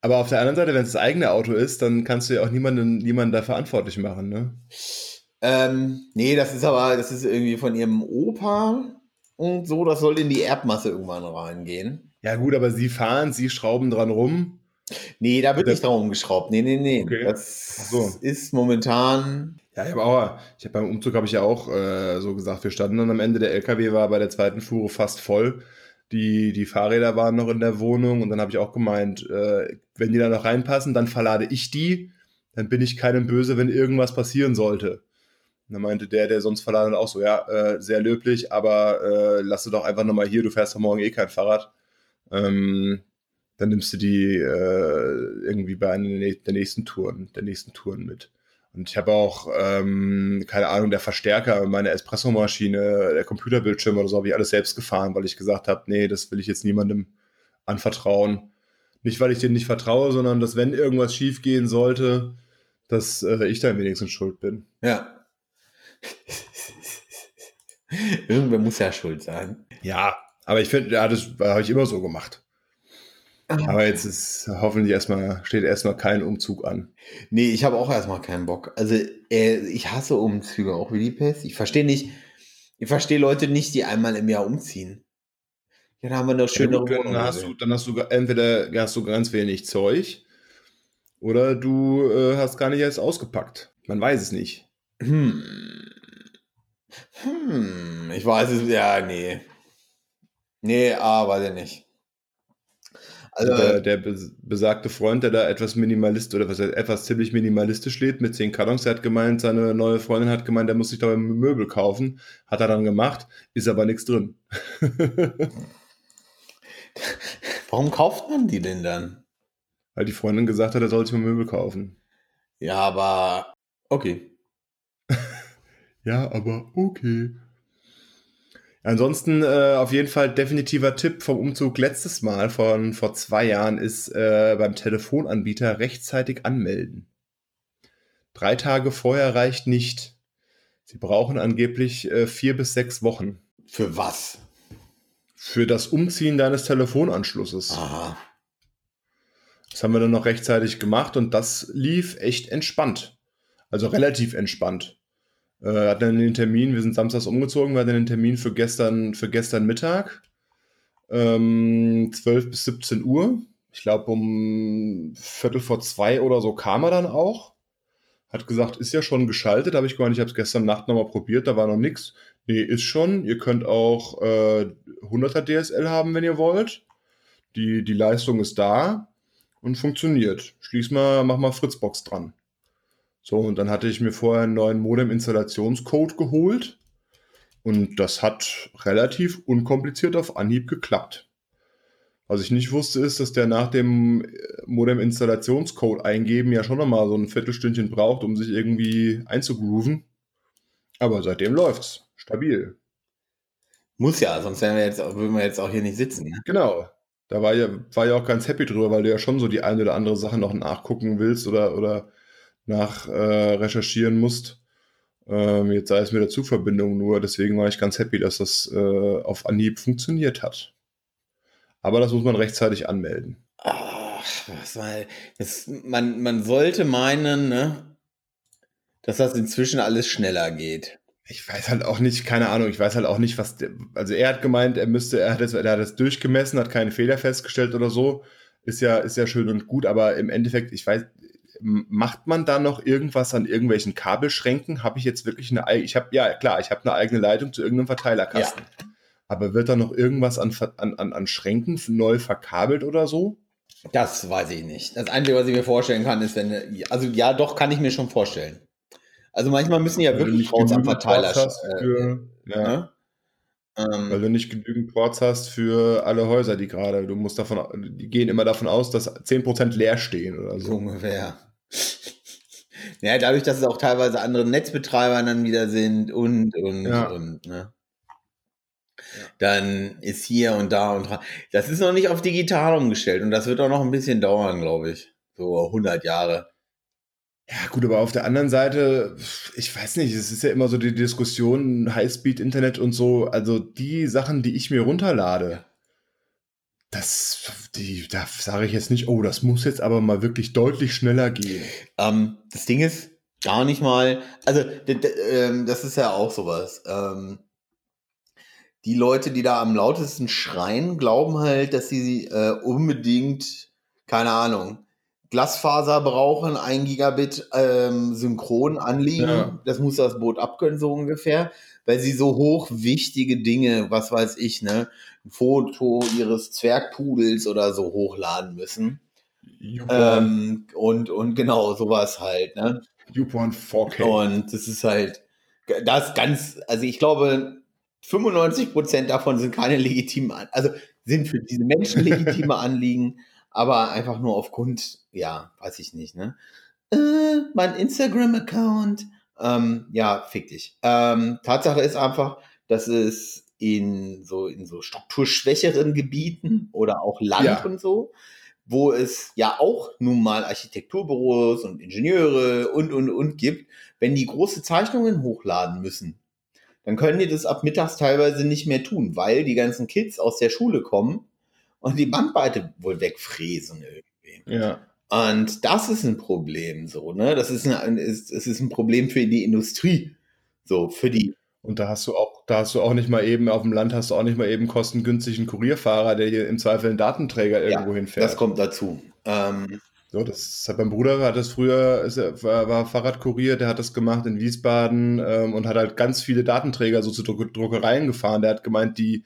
Aber auf der anderen Seite, wenn es das eigene Auto ist, dann kannst du ja auch niemanden, niemanden da verantwortlich machen, ne? Ähm, nee, das ist aber, das ist irgendwie von ihrem Opa und so, das soll in die Erbmasse irgendwann reingehen. Ja, gut, aber sie fahren, sie schrauben dran rum. Nee, da wird Das- nicht dran rumgeschraubt. Nee, nee, nee. Okay. Das so. ist momentan. Ja, ich habe auch, ich habe beim Umzug habe ich ja auch äh, so gesagt, wir standen dann am Ende, der LKW war bei der zweiten Fuhre fast voll. Die, die Fahrräder waren noch in der Wohnung und dann habe ich auch gemeint, äh, wenn die da noch reinpassen, dann verlade ich die, dann bin ich keinem böse, wenn irgendwas passieren sollte. Und dann meinte der, der sonst verladen auch so, ja, äh, sehr löblich, aber äh, lass doch einfach nochmal hier, du fährst doch morgen eh kein Fahrrad. Ähm, dann nimmst du die äh, irgendwie bei einer der nächsten Touren, der nächsten Touren mit. Und ich habe auch, ähm, keine Ahnung, der Verstärker, meine Espressomaschine, der Computerbildschirm oder so, habe ich alles selbst gefahren, weil ich gesagt habe, nee, das will ich jetzt niemandem anvertrauen. Nicht, weil ich denen nicht vertraue, sondern dass, wenn irgendwas schief gehen sollte, dass äh, ich dann wenigstens schuld bin. Ja. Irgendwer muss ja schuld sein. Ja, aber ich finde, ja, das habe ich immer so gemacht. Aber jetzt ist hoffentlich erstmal, steht erstmal kein Umzug an. Nee, ich habe auch erstmal keinen Bock. Also, äh, ich hasse Umzüge auch wie die Pest. Ich verstehe nicht, ich verstehe Leute nicht, die einmal im Jahr umziehen. Dann haben wir noch schönere ja, dann, hast du, dann hast du entweder hast du ganz wenig Zeug oder du äh, hast gar nicht erst ausgepackt. Man weiß es nicht. Hm. Hm, ich weiß es, ja, nee. Nee, ah, weiß ich nicht. Also, der, der besagte Freund, der da etwas minimalist oder was etwas ziemlich minimalistisch lebt mit zehn Kartons, der hat gemeint, seine neue Freundin hat gemeint, der muss sich da Möbel kaufen. Hat er dann gemacht, ist aber nichts drin. Warum kauft man die denn dann? Weil die Freundin gesagt hat, er soll sich mal Möbel kaufen. Ja, aber okay. Ja, aber okay. Ansonsten äh, auf jeden Fall definitiver Tipp vom Umzug letztes Mal von vor zwei Jahren ist äh, beim Telefonanbieter rechtzeitig anmelden. Drei Tage vorher reicht nicht. Sie brauchen angeblich äh, vier bis sechs Wochen. Für was? Für das Umziehen deines Telefonanschlusses. Aha. Das haben wir dann noch rechtzeitig gemacht und das lief echt entspannt. Also relativ entspannt. Äh, hatten den Termin, wir sind samstags umgezogen, wir hatten den Termin für gestern, für gestern Mittag. Ähm, 12 bis 17 Uhr. Ich glaube, um Viertel vor zwei oder so kam er dann auch. Hat gesagt, ist ja schon geschaltet. Habe ich gemeint, ich habe es gestern Nacht nochmal probiert, da war noch nichts. Nee, ist schon. Ihr könnt auch äh, 100er DSL haben, wenn ihr wollt. Die, die Leistung ist da und funktioniert. Schließ mal, mach mal Fritzbox dran. So, und dann hatte ich mir vorher einen neuen Modem-Installationscode geholt. Und das hat relativ unkompliziert auf Anhieb geklappt. Was ich nicht wusste, ist, dass der nach dem Modem-Installationscode eingeben ja schon nochmal so ein Viertelstündchen braucht, um sich irgendwie einzugrooven. Aber seitdem läuft's. Stabil. Muss ja, sonst wären wir jetzt, würden wir jetzt auch hier nicht sitzen. Ne? Genau. Da war ja, war ja auch ganz happy drüber, weil du ja schon so die eine oder andere Sache noch nachgucken willst oder, oder nach äh, recherchieren musst. Ähm, jetzt sei es mit der Zugverbindung nur, deswegen war ich ganz happy, dass das äh, auf Anhieb funktioniert hat. Aber das muss man rechtzeitig anmelden. Ach, was war, das, man, man sollte meinen, ne, dass das inzwischen alles schneller geht. Ich weiß halt auch nicht, keine Ahnung, ich weiß halt auch nicht, was, der, also er hat gemeint, er müsste, er hat das, er hat das durchgemessen, hat keine Fehler festgestellt oder so. Ist ja, ist ja schön und gut, aber im Endeffekt, ich weiß, macht man da noch irgendwas an irgendwelchen Kabelschränken? Habe ich jetzt wirklich eine, ich habe, ja klar, ich habe eine eigene Leitung zu irgendeinem Verteilerkasten. Ja. Aber wird da noch irgendwas an, an, an Schränken neu verkabelt oder so? Das weiß ich nicht. Das Einzige, was ich mir vorstellen kann, ist, wenn, also ja, doch, kann ich mir schon vorstellen. Also manchmal müssen ja wirklich raus am Verteiler. Für, äh, ja. Ne? Ähm, Weil du nicht genügend Ports hast für alle Häuser, die gerade, du musst davon, die gehen immer davon aus, dass 10% leer stehen oder so. So ungefähr. ja, dadurch, dass es auch teilweise andere Netzbetreiber dann wieder sind und, und, ja. und, ne? Dann ist hier und da und das ist noch nicht auf digital umgestellt und das wird auch noch ein bisschen dauern, glaube ich. So 100 Jahre. Ja, gut, aber auf der anderen Seite, ich weiß nicht, es ist ja immer so die Diskussion, Highspeed-Internet und so, also die Sachen, die ich mir runterlade, das, die, da sage ich jetzt nicht, oh, das muss jetzt aber mal wirklich deutlich schneller gehen. Ähm, das Ding ist gar nicht mal, also ähm, das ist ja auch sowas. Ähm, die Leute, die da am lautesten schreien, glauben halt, dass sie äh, unbedingt, keine Ahnung, Glasfaser brauchen, ein Gigabit ähm, synchron anliegen. Ja. Das muss das Boot abkönnen, so ungefähr, weil sie so hoch wichtige Dinge, was weiß ich, ne, ein Foto ihres Zwergpudels oder so hochladen müssen. Ähm, und, und genau, sowas halt, ne? YouPorn 4K. Und das ist halt, das ganz, also ich glaube, 95 Prozent davon sind keine legitimen, also sind für diese Menschen legitime Anliegen, aber einfach nur aufgrund, ja, weiß ich nicht, ne? Äh, mein Instagram-Account. Ähm, ja, fick dich. Ähm, Tatsache ist einfach, dass es in so, in so strukturschwächeren Gebieten oder auch Land ja. und so, wo es ja auch nun mal Architekturbüros und Ingenieure und, und, und gibt, wenn die große Zeichnungen hochladen müssen, dann können die das ab mittags teilweise nicht mehr tun, weil die ganzen Kids aus der Schule kommen und die Bandbreite wohl wegfräsen irgendwie. Ja. Und das ist ein Problem, so, ne? Das ist ein, ist, es ist ein Problem für die Industrie. So, für die. Und da hast du auch, da hast du auch nicht mal eben, auf dem Land hast du auch nicht mal eben kostengünstigen Kurierfahrer, der hier im Zweifel einen Datenträger irgendwo ja, hinfährt. Das kommt dazu. Ähm, so, das hat mein Bruder hat das früher, ist, war, war Fahrradkurier, der hat das gemacht in Wiesbaden ähm, und hat halt ganz viele Datenträger so zu Druck, Druckereien gefahren. Der hat gemeint, die,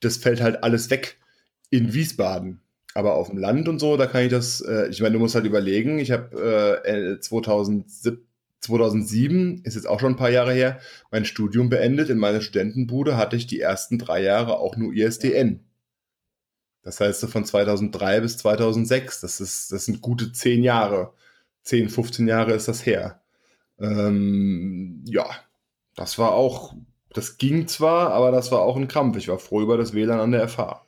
das fällt halt alles weg in Wiesbaden. Aber auf dem Land und so, da kann ich das, äh, ich meine, du musst halt überlegen, ich habe äh, 2007, 2007, ist jetzt auch schon ein paar Jahre her, mein Studium beendet. In meiner Studentenbude hatte ich die ersten drei Jahre auch nur ISDN. Das heißt, so von 2003 bis 2006, das, ist, das sind gute zehn Jahre. 10, 15 Jahre ist das her. Ähm, ja, das war auch, das ging zwar, aber das war auch ein Krampf. Ich war froh über das WLAN an der FH.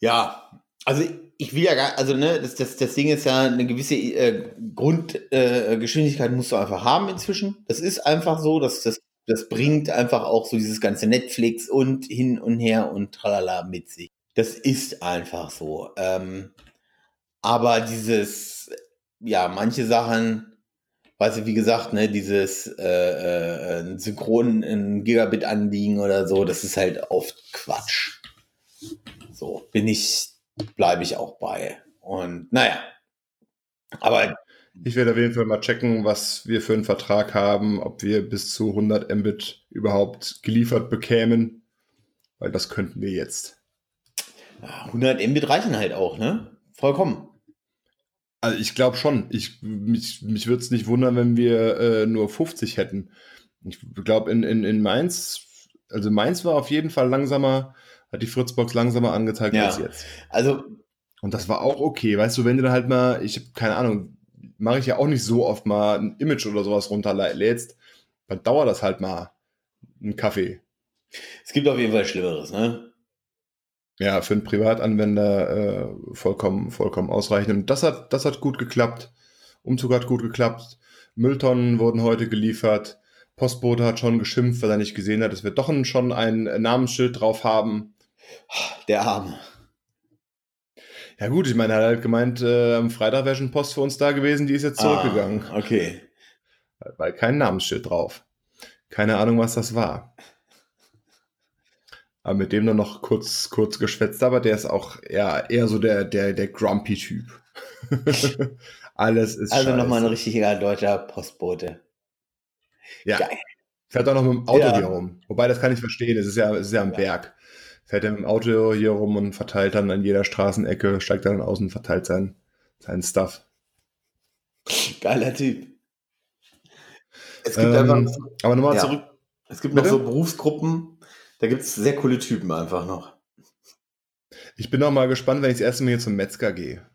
Ja, also ich will ja gar, also ne, das, das, das Ding ist ja, eine gewisse äh, Grundgeschwindigkeit äh, musst du einfach haben inzwischen. Das ist einfach so, dass das, das bringt einfach auch so dieses ganze Netflix und hin und her und tralala mit sich. Das ist einfach so. Ähm, aber dieses, ja, manche Sachen, weißt du, wie gesagt, ne, dieses äh, äh, Gigabit anliegen oder so, das ist halt oft Quatsch. So, bin ich bleibe ich auch bei. Und naja, aber. Ich werde auf jeden Fall mal checken, was wir für einen Vertrag haben, ob wir bis zu 100 Mbit überhaupt geliefert bekämen, weil das könnten wir jetzt. 100 Mbit reichen halt auch, ne? Vollkommen. Also ich glaube schon. Ich, mich mich würde es nicht wundern, wenn wir äh, nur 50 hätten. Ich glaube, in, in, in Mainz, also Mainz war auf jeden Fall langsamer hat die Fritzbox langsamer angezeigt ja. als jetzt. Also. Und das war auch okay. Weißt du, wenn du dann halt mal, ich habe keine Ahnung, mache ich ja auch nicht so oft mal ein Image oder sowas runterlädst, dann dauert das halt mal einen Kaffee. Es gibt auf jeden Fall Schlimmeres, ne? Ja, für einen Privatanwender äh, vollkommen, vollkommen ausreichend. Und das hat, das hat gut geklappt. Umzug hat gut geklappt. Mülltonnen wurden heute geliefert. Postbote hat schon geschimpft, weil er nicht gesehen hat, dass wir doch schon ein Namensschild drauf haben. Der Arme. Ja gut, ich meine, er hat halt gemeint, äh, am Freitag wäre schon Post für uns da gewesen, die ist jetzt zurückgegangen. Ah, okay. Weil kein Namensschild drauf. Keine Ahnung, was das war. Aber mit dem dann noch kurz, kurz geschwätzt, aber der ist auch eher, eher so der, der, der Grumpy-Typ. Alles ist Also nochmal ein richtiger deutscher Postbote. Ja. Geil. Fährt auch noch mit dem Auto ja. hier rum. Wobei, das kann ich verstehen. Es ist ja, es ist ja am ja. Berg fährt er mit dem Auto hier rum und verteilt dann an jeder Straßenecke, steigt dann aus und verteilt sein, seinen Stuff. Geiler Typ. Es gibt ähm, einfach, aber nochmal ja. zurück. Es gibt Bitte? noch so Berufsgruppen, da gibt es sehr coole Typen einfach noch. Ich bin auch mal gespannt, wenn ich das erste Mal hier zum Metzger gehe.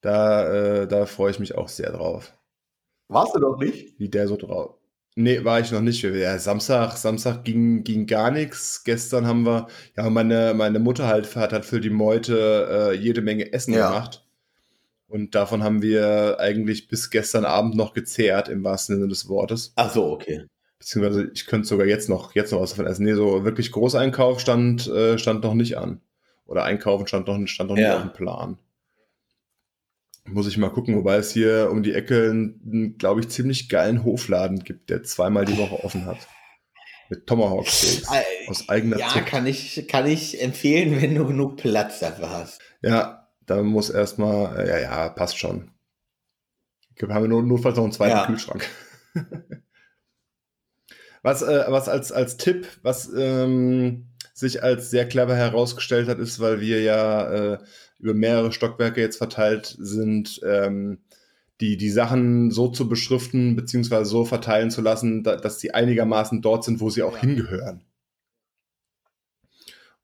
Da, äh, da freue ich mich auch sehr drauf. Warst du doch nicht? Wie der so drauf. Nee, war ich noch nicht. Ja, Samstag, Samstag ging, ging gar nichts. Gestern haben wir, ja, meine, meine Mutter halt hat, hat für die Meute äh, jede Menge Essen ja. gemacht. Und davon haben wir eigentlich bis gestern Abend noch gezehrt, im wahrsten Sinne des Wortes. Ach so, okay. Beziehungsweise ich könnte sogar jetzt noch, jetzt noch was davon essen. Nee, so wirklich Großeinkauf stand, äh, stand noch nicht an. Oder Einkaufen stand noch, stand noch ja. nicht auf dem Plan. Muss ich mal gucken, wobei es hier um die Ecke einen, glaube ich, ziemlich geilen Hofladen gibt, der zweimal die Woche offen hat. Mit Tomahawk Steaks aus eigener Ja, kann ich, kann ich empfehlen, wenn du genug Platz dafür hast. Ja, da muss erstmal, ja, ja, passt schon. Wir haben nur, notfalls noch einen zweiten ja. Kühlschrank. was, äh, was als, als Tipp, was ähm, sich als sehr clever herausgestellt hat, ist, weil wir ja äh, über mehrere Stockwerke jetzt verteilt sind, ähm, die, die Sachen so zu beschriften beziehungsweise so verteilen zu lassen, da, dass sie einigermaßen dort sind, wo sie auch ja. hingehören.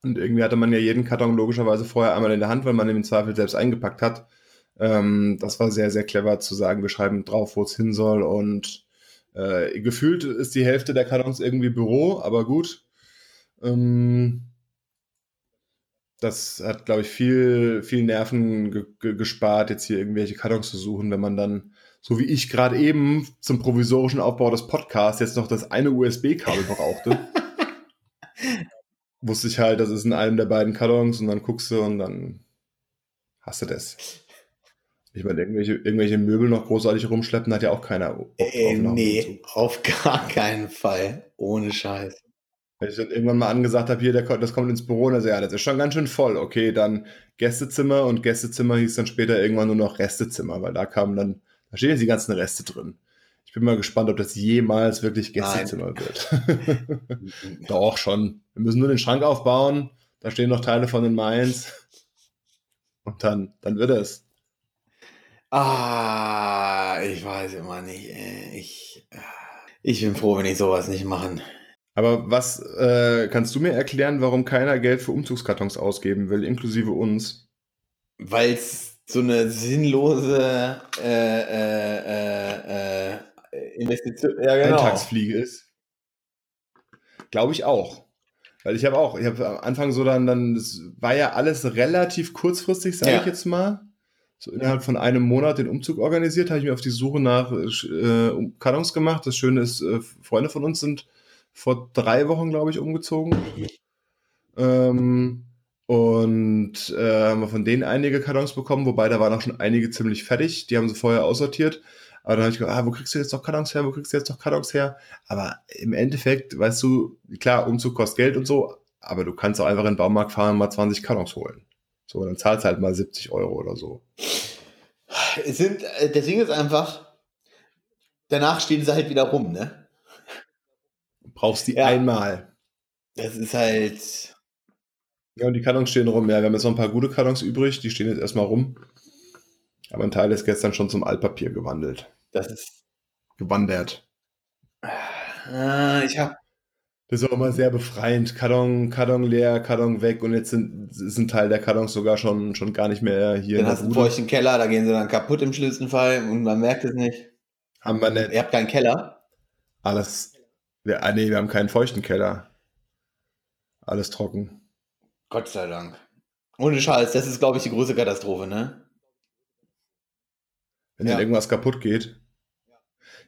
Und irgendwie hatte man ja jeden Karton logischerweise vorher einmal in der Hand, weil man im Zweifel selbst eingepackt hat. Ähm, das war sehr, sehr clever zu sagen, wir schreiben drauf, wo es hin soll. Und äh, gefühlt ist die Hälfte der Kartons irgendwie Büro, aber gut. Ähm, das hat, glaube ich, viel, viel Nerven ge ge gespart, jetzt hier irgendwelche Kartons zu suchen, wenn man dann, so wie ich gerade eben zum provisorischen Aufbau des Podcasts jetzt noch das eine USB-Kabel brauchte. Wusste ich halt, das ist in einem der beiden Kartons und dann guckst du und dann hast du das. Ich meine, irgendwelche, irgendwelche Möbel noch großartig rumschleppen, hat ja auch keiner. Äh, nee, auf gar keinen Fall. Ohne Scheiß. Wenn ich dann irgendwann mal angesagt habe, hier, der, das kommt ins Büro, und sagt, ja, das ist schon ganz schön voll. Okay, dann Gästezimmer und Gästezimmer hieß dann später irgendwann nur noch Restezimmer, weil da kamen dann, da stehen jetzt die ganzen Reste drin. Ich bin mal gespannt, ob das jemals wirklich Gästezimmer Nein. wird. Doch, schon. Wir müssen nur den Schrank aufbauen, da stehen noch Teile von den Mainz. Und dann, dann wird es. Ah, ich weiß immer nicht. Ich, ich bin froh, wenn ich sowas nicht machen. Aber was äh, kannst du mir erklären, warum keiner Geld für Umzugskartons ausgeben will, inklusive uns? Weil es so eine sinnlose äh, äh, äh, Investition, ja, genau. Eintagsfliege ist. Glaube ich auch. Weil ich habe auch, ich habe am Anfang so dann, dann, das war ja alles relativ kurzfristig, sage ja. ich jetzt mal so innerhalb von einem Monat den Umzug organisiert, habe ich mir auf die Suche nach äh, Kartons gemacht. Das Schöne ist, äh, Freunde von uns sind vor drei Wochen, glaube ich, umgezogen. Ähm, und äh, haben wir von denen einige Kartons bekommen, wobei da waren auch schon einige ziemlich fertig. Die haben sie vorher aussortiert. Aber dann habe ich gedacht, ah, wo kriegst du jetzt noch Kartons her? Wo kriegst du jetzt noch Kartons her? Aber im Endeffekt, weißt du, klar, Umzug kostet Geld und so, aber du kannst auch einfach in den Baumarkt fahren und mal 20 Kartons holen. So, dann zahlst du halt mal 70 Euro oder so. Es sind, äh, Ding ist einfach, danach stehen sie halt wieder rum, ne? Brauchst die ja. einmal. Das ist halt. Ja, und die Kartons stehen rum. Ja, wir haben jetzt noch ein paar gute Kartons übrig, die stehen jetzt erstmal rum. Aber ein Teil ist gestern schon zum Altpapier gewandelt. Das ist. Gewandert. Äh, ich habe das ist auch immer sehr befreiend. Karton, Karton leer, Karton weg und jetzt sind, ist ein Teil der Kartons sogar schon, schon gar nicht mehr hier. Dann hast du einen feuchten Keller, da gehen sie dann kaputt im schlimmsten Fall und man merkt es nicht. Haben wir nicht. Ihr habt keinen Keller? Alles. Ja, ah, nee, wir haben keinen feuchten Keller. Alles trocken. Gott sei Dank. Ohne Scheiß, das ist, glaube ich, die große Katastrophe, ne? Wenn ja. dann irgendwas kaputt geht.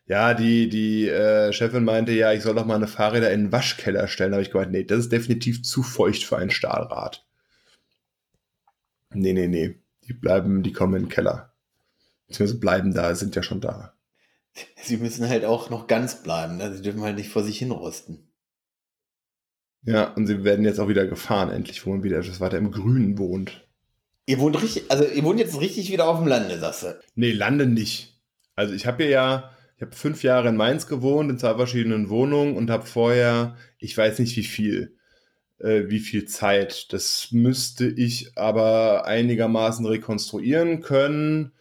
Ja, die, die äh, Chefin meinte ja, ich soll doch mal eine Fahrräder in den Waschkeller stellen. Da habe ich gemeint, nee, das ist definitiv zu feucht für ein Stahlrad. Nee, nee, nee. Die bleiben, die kommen in den Keller. Beziehungsweise bleiben da, sind ja schon da. Sie müssen halt auch noch ganz bleiben, ne? Sie dürfen halt nicht vor sich hinrosten. Ja, und sie werden jetzt auch wieder gefahren, endlich, wo man wieder etwas weiter im Grünen wohnt. Ihr wohnt richtig, also ihr wohnt jetzt richtig wieder auf dem Lande, sagst du? Nee, Lande nicht. Also ich habe hier ja ich habe fünf Jahre in Mainz gewohnt, in zwei verschiedenen Wohnungen und habe vorher, ich weiß nicht wie viel, äh, wie viel Zeit. Das müsste ich aber einigermaßen rekonstruieren können.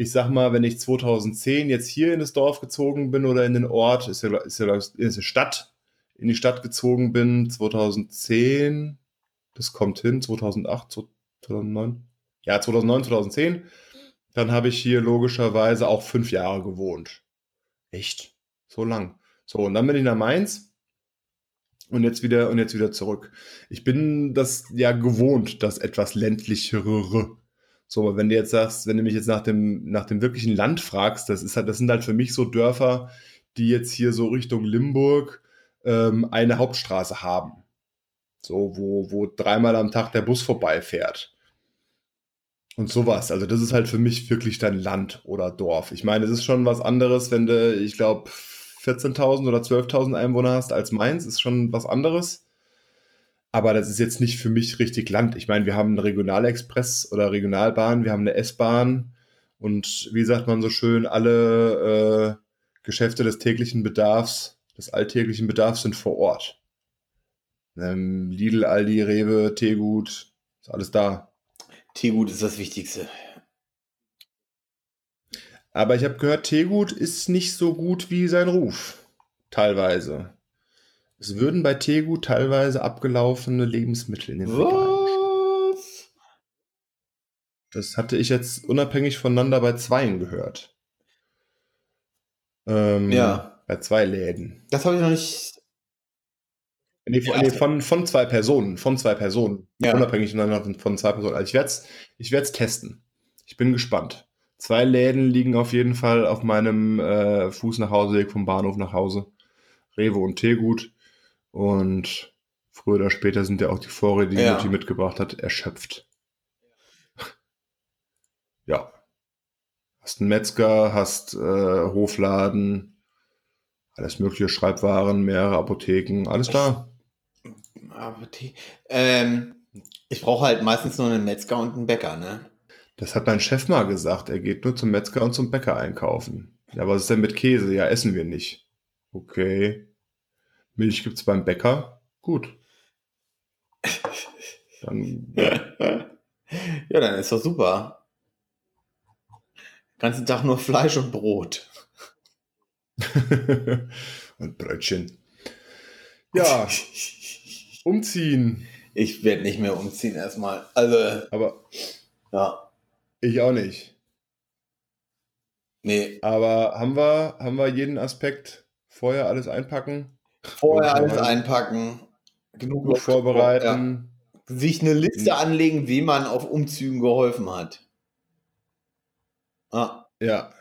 Ich sag mal, wenn ich 2010 jetzt hier in das Dorf gezogen bin oder in den Ort, ist ja, ist ja ist eine Stadt, in die Stadt gezogen bin, 2010, das kommt hin, 2008, 2009, ja, 2009, 2010, dann habe ich hier logischerweise auch fünf Jahre gewohnt. Echt? So lang. So, und dann bin ich nach Mainz und jetzt wieder und jetzt wieder zurück. Ich bin das ja gewohnt, das etwas ländlichere. So, aber wenn du jetzt sagst, wenn du mich jetzt nach dem, nach dem wirklichen Land fragst, das ist halt, das sind halt für mich so Dörfer, die jetzt hier so Richtung Limburg ähm, eine Hauptstraße haben. So, wo, wo dreimal am Tag der Bus vorbeifährt. Und sowas. Also das ist halt für mich wirklich dein Land oder Dorf. Ich meine, es ist schon was anderes, wenn du, ich glaube, 14.000 oder 12.000 Einwohner hast als Mainz, ist schon was anderes. Aber das ist jetzt nicht für mich richtig Land. Ich meine, wir haben einen Regionalexpress oder Regionalbahn, wir haben eine S-Bahn und wie sagt man so schön, alle äh, Geschäfte des täglichen Bedarfs, des alltäglichen Bedarfs sind vor Ort. Ähm, Lidl, Aldi, Rewe, Teegut, ist alles da. Teegut ist das Wichtigste. Aber ich habe gehört, Teegut ist nicht so gut wie sein Ruf. Teilweise. Es würden bei Teegut teilweise abgelaufene Lebensmittel in den Regalen Was? Das hatte ich jetzt unabhängig voneinander bei zweien gehört. Ähm, ja. Bei zwei Läden. Das habe ich noch nicht. Nee, von, nee, von, von zwei Personen. Von zwei Personen. Ja. Unabhängig voneinander von, von zwei Personen. Also ich werde es ich werd's testen. Ich bin gespannt. Zwei Läden liegen auf jeden Fall auf meinem äh, Fuß nach Hauseweg vom Bahnhof nach Hause. Rewe und Teegut. Und früher oder später sind ja auch die Vorräte, die Ja. Mutti mitgebracht hat, erschöpft. Ja. Hast einen Metzger, hast äh, Hofladen, alles mögliche Schreibwaren, mehrere Apotheken, alles da. Die, ähm, ich brauche halt meistens nur einen Metzger und einen Bäcker, ne? Das hat mein Chef mal gesagt. Er geht nur zum Metzger und zum Bäcker einkaufen. Ja, was ist denn mit Käse? Ja, essen wir nicht. Okay. Milch gibt's beim Bäcker? Gut. Dann, ja, dann ist doch super. Ganzen Tag nur Fleisch und Brot. und Brötchen. Ja, umziehen. Ich werde nicht mehr umziehen erstmal. Also, Aber ja. ich auch nicht. Nee, Aber haben wir, haben wir jeden Aspekt vorher alles einpacken? Vorher alles einpacken. Genug Gut Ja. vorbereiten. Sich eine Liste anlegen, wie man auf Umzügen geholfen hat. Ah, Ja.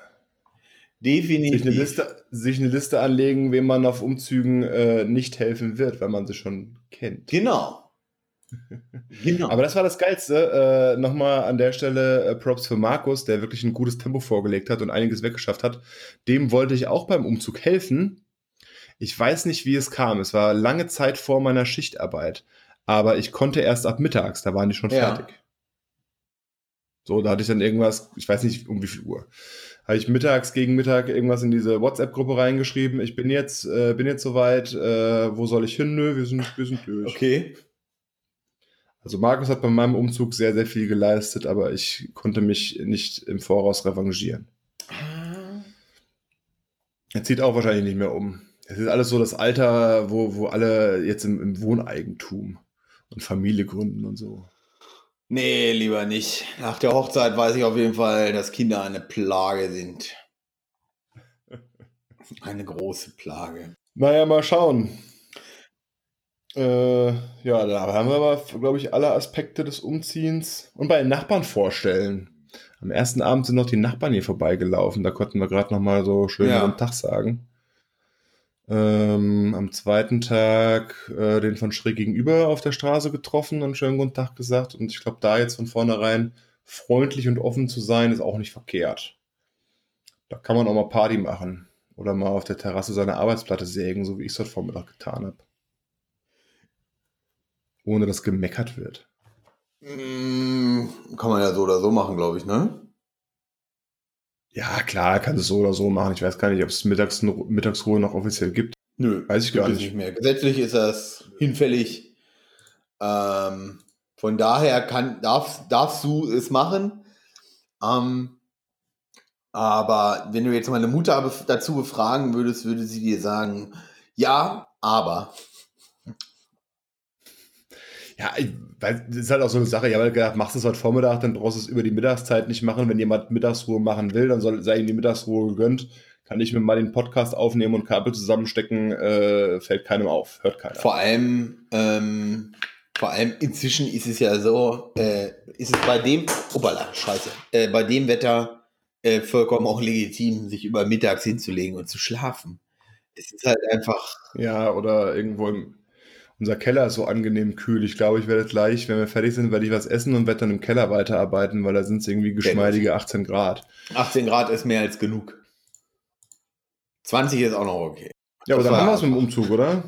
definitiv. Sich eine, Liste, sich eine Liste anlegen, wem man auf Umzügen äh, nicht helfen wird, weil man sie schon kennt. Genau. genau. Aber das war das Geilste. Äh, Nochmal an der Stelle äh, Props für Markus, der wirklich ein gutes Tempo vorgelegt hat und einiges weggeschafft hat. Dem wollte ich auch beim Umzug helfen. Ich weiß nicht, wie es kam. Es war lange Zeit vor meiner Schichtarbeit. Aber ich konnte erst ab mittags, da waren die schon Ja. fertig. So, da hatte ich dann irgendwas, ich weiß nicht um wie viel Uhr. Habe ich mittags gegen Mittag irgendwas in diese WhatsApp-Gruppe reingeschrieben. Ich bin jetzt, äh, bin jetzt soweit. Äh, wo soll ich hin? Nö, wir sind, wir sind durch. okay. Also Markus hat bei meinem Umzug sehr, sehr viel geleistet, aber ich konnte mich nicht im Voraus revanchieren. Er zieht auch wahrscheinlich nicht mehr um. Es ist alles so das Alter, wo, wo alle jetzt im, im Wohneigentum und Familie gründen und so. Nee, lieber nicht. Nach der Hochzeit weiß ich auf jeden Fall, dass Kinder eine Plage sind. Eine große Plage. Naja, mal schauen. Äh, ja, da haben wir aber, glaube ich, alle Aspekte des Umziehens und bei den Nachbarn vorstellen. Am ersten Abend sind noch die Nachbarn hier vorbeigelaufen. Da konnten wir gerade noch mal so schön Ja. guten Tag sagen. Ähm, am zweiten Tag äh, den von schräg gegenüber auf der Straße getroffen und schönen guten Tag gesagt. Und ich glaube, da jetzt von vornherein freundlich und offen zu sein, ist auch nicht verkehrt. Da kann man auch mal Party machen. Oder mal auf der Terrasse seine Arbeitsplatte sägen, so wie ich es heute Vormittag getan habe. Ohne dass gemeckert wird. Mm, kann man ja so oder so machen, glaube ich, ne? Ja, klar, kann es so oder so machen. Ich weiß gar nicht, ob es Mittags Mittagsruhe noch offiziell gibt. Nö, Weiß ich gar es nicht. mehr. Gesetzlich ist das hinfällig. Ähm, von daher kann, darfst, darfst du es machen. Ähm, aber wenn du jetzt meine Mutter dazu befragen würdest, würde sie dir sagen, ja, aber. Ja, weiß, das ist halt auch so eine Sache. Ich habe halt gedacht, machst du es heute Vormittag, dann brauchst du es über die Mittagszeit nicht machen. Wenn jemand Mittagsruhe machen will, dann soll, sei ihm die Mittagsruhe gegönnt. Kann ich mir mal den Podcast aufnehmen und Kabel zusammenstecken, äh, fällt keinem auf, hört keiner. Vor allem, ähm, vor allem inzwischen ist es ja so, äh, ist es bei dem, opala, scheiße, äh, bei dem Wetter äh, vollkommen auch legitim, sich über mittags hinzulegen und zu schlafen. Es ist halt einfach, Ja, oder irgendwo im, unser Keller ist so angenehm kühl. Ich glaube, ich werde gleich, wenn wir fertig sind, werde ich was essen und werde dann im Keller weiterarbeiten, weil da sind es irgendwie geschmeidige 18 Grad. 18 Grad ist mehr als genug. 20 ist auch noch okay. Ja, aber Das dann haben wir es mit dem Umzug, oder?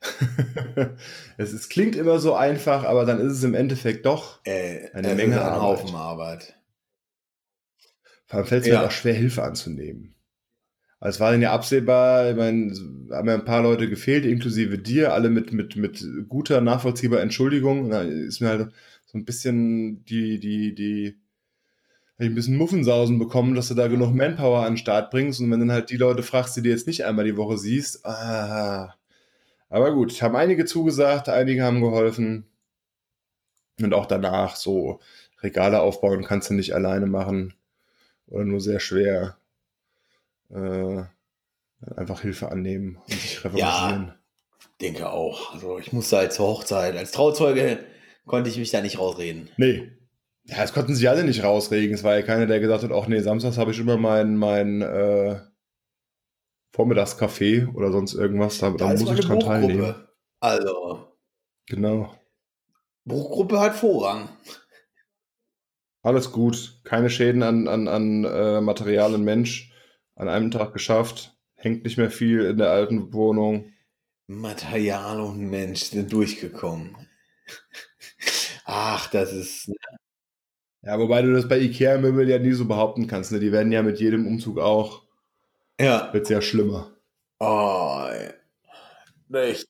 es, es klingt immer so einfach, aber dann ist es im Endeffekt doch. Äh, Eine es Menge ist ein Arbeit. Haufen Arbeit. Vor allem fällt es mir Ja. auch schwer, Hilfe anzunehmen. Also es war dann ja absehbar, ich meine, haben ja ein paar Leute gefehlt, inklusive dir, alle mit, mit, mit guter, nachvollziehbarer Entschuldigung. Da ist mir halt so ein bisschen die, die, die, ein bisschen Muffensausen bekommen, dass du da genug Manpower an den Start bringst. Und wenn dann halt die Leute fragst, die du jetzt nicht einmal die Woche siehst, ah. Aber gut, haben einige zugesagt, einige haben geholfen. Und auch danach so Regale aufbauen kannst du nicht alleine machen. Oder nur sehr schwer. Äh, einfach Hilfe annehmen und sich revanchieren. Denke auch. Also ich musste zur Hochzeit, als Trauzeuge konnte ich mich da nicht rausreden. Nee. Ja, es konnten sich alle nicht rausregen. Es war ja keiner, der gesagt hat, ach nee, samstags habe ich immer mein, mein äh, Vormittagscafé oder sonst irgendwas. Da, da muss ich dran teilnehmen. Also, Genau. Buchgruppe hat Vorrang. Alles gut. Keine Schäden an, an, an äh, Material und Mensch. An einem Tag geschafft. Hängt nicht mehr viel in der alten Wohnung. Material und Mensch sind durchgekommen. Ach, das ist. Ja, wobei du das bei Ikea-Möbel ja nie so behaupten kannst. Ne? Die werden ja mit jedem Umzug auch, Ja. wird's ja schlimmer. Oh. Echt.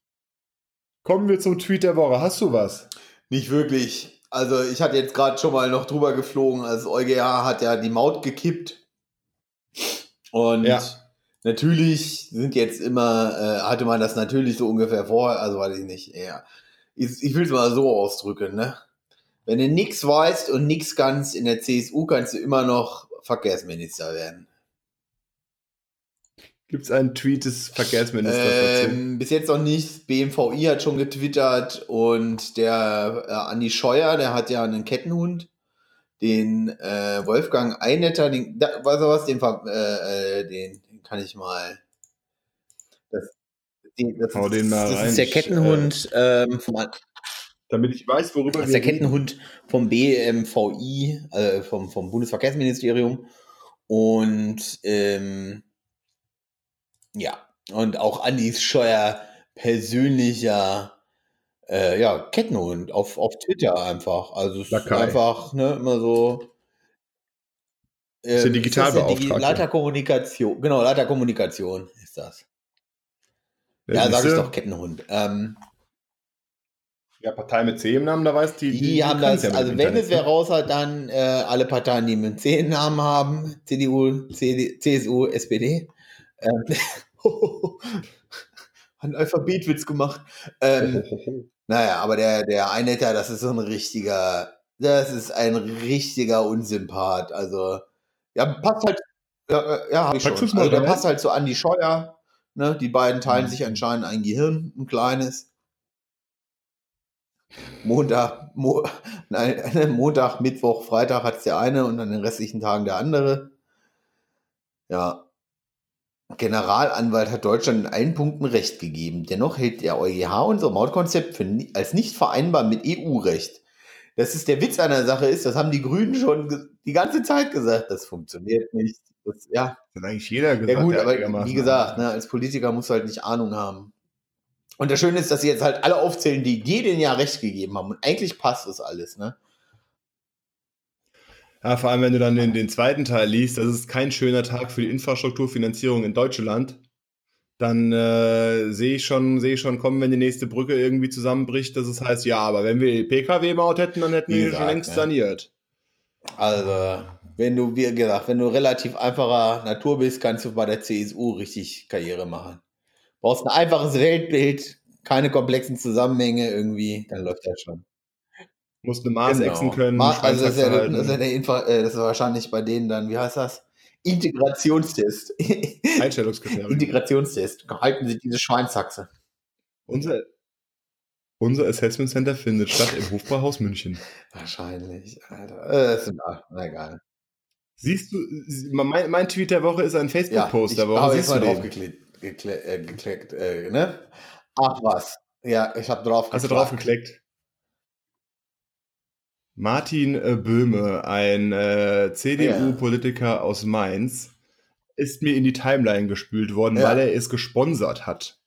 Kommen wir zum Tweet der Woche. Hast du was? Nicht wirklich. Also, ich hatte jetzt gerade schon mal noch drüber geflogen. Also, EuGH hat ja die Maut gekippt. Und Ja. natürlich sind jetzt immer, äh, hatte man das natürlich so ungefähr vorher, also weiß ich nicht, eher. Ich, ich will es mal so ausdrücken, ne? Wenn du nichts weißt und nichts kannst in der CSU, kannst du immer noch Verkehrsminister werden. Gibt's einen Tweet des Verkehrsministers dazu? Ähm, bis jetzt noch nicht. BMVI hat schon getwittert und der äh, Andi Scheuer, der hat ja einen Kettenhund, den äh, Wolfgang Einetter, den, da, du was, den, äh, äh, den, den kann ich mal. Das, den, das, Hau den mal das rein. ist der Kettenhund ähm, vom, Damit ich weiß, worüber das ist der Kettenhund vom BMVI, äh, vom, vom Bundesverkehrsministerium. Und ähm, ja, und auch Andi Scheuer persönlicher äh, ja, Kettenhund auf, auf Twitter einfach. Also es ist einfach ne, immer so. Ist der ähm, Digitalbeauftragte. Digi- Leiter Kommunikation, genau, Leiter Kommunikation ist das. Ja, Ja, sag ich doch, Kettenhund. Ähm, Ja, Partei mit C im Namen, da weiß die. Die, haben kann's das, ja mit also wenn Internet, es wer ne? raus hat, dann äh, alle Parteien, die einen C-Namen haben, CDU, CD, CSU, SPD. Ähm, einen Alphabetwitz gemacht. Ähm, naja, aber der, der Einnetter, das ist so ein richtiger, das ist ein richtiger Unsympath. Also, ja, passt halt, ja, äh, ja hab ich schon. Also, der passt halt zu Andi Scheuer. Ne? Die beiden teilen Mhm. sich anscheinend ein Gehirn, ein kleines. Montag, Mo, nein, Montag, Mittwoch, Freitag hat es der eine und an den restlichen Tagen der andere. Ja. Generalanwalt hat Deutschland in allen Punkten Recht gegeben. Dennoch hält der EuGH unser Mautkonzept ni- als nicht vereinbar mit EU-Recht. Das ist der Witz an der Sache ist, das haben die Grünen schon die ganze Zeit gesagt, das funktioniert nicht. Das, ja, Das hat eigentlich jeder gesagt. ja gut, aber wie gesagt, ne, als Politiker musst du halt nicht Ahnung haben. Und das Schöne ist, dass sie jetzt halt alle aufzählen, die dir den ja recht gegeben haben. Und eigentlich passt das alles, ne? Ja, vor allem, wenn du dann den, den zweiten Teil liest, das ist kein schöner Tag für die Infrastrukturfinanzierung in Deutschland. Dann äh, sehe ich schon, sehe ich schon kommen, wenn die nächste Brücke irgendwie zusammenbricht, dass es heißt, ja, aber wenn wir PKW-Maut hätten, dann hätten wir schon längst ne? saniert. Also, wenn du, wie gesagt, wenn du relativ einfacher Natur bist, kannst du bei der CSU richtig Karriere machen. Brauchst ein einfaches Weltbild, keine komplexen Zusammenhänge irgendwie, dann läuft das schon. Musst eine Maßechsen können, Ma also das ist, ja, das, ist ja der Infra äh, das ist wahrscheinlich bei denen dann, wie heißt das? Integrationstest. Einstellungskriterien. Integrationstest. Halten Sie diese Schweinshaxe. Unser, unser Assessment Center findet statt im Hofbauhaus München. Wahrscheinlich, Alter. Äh, ist egal. Na egal. Siehst du, mein, mein Tweet der Woche ist ein Ja, Facebook-Post ich der Woche. habe Siehst mal du drauf den? geklickt, geklickt, äh, geklickt äh, ne? Ach was. Ja, ich habe drauf Hast du geklickt. drauf geklickt? Martin äh, Böhme, ein äh, CDU-Politiker aus Mainz, ist mir in die Timeline gespült worden, Ja. weil er es gesponsert hat.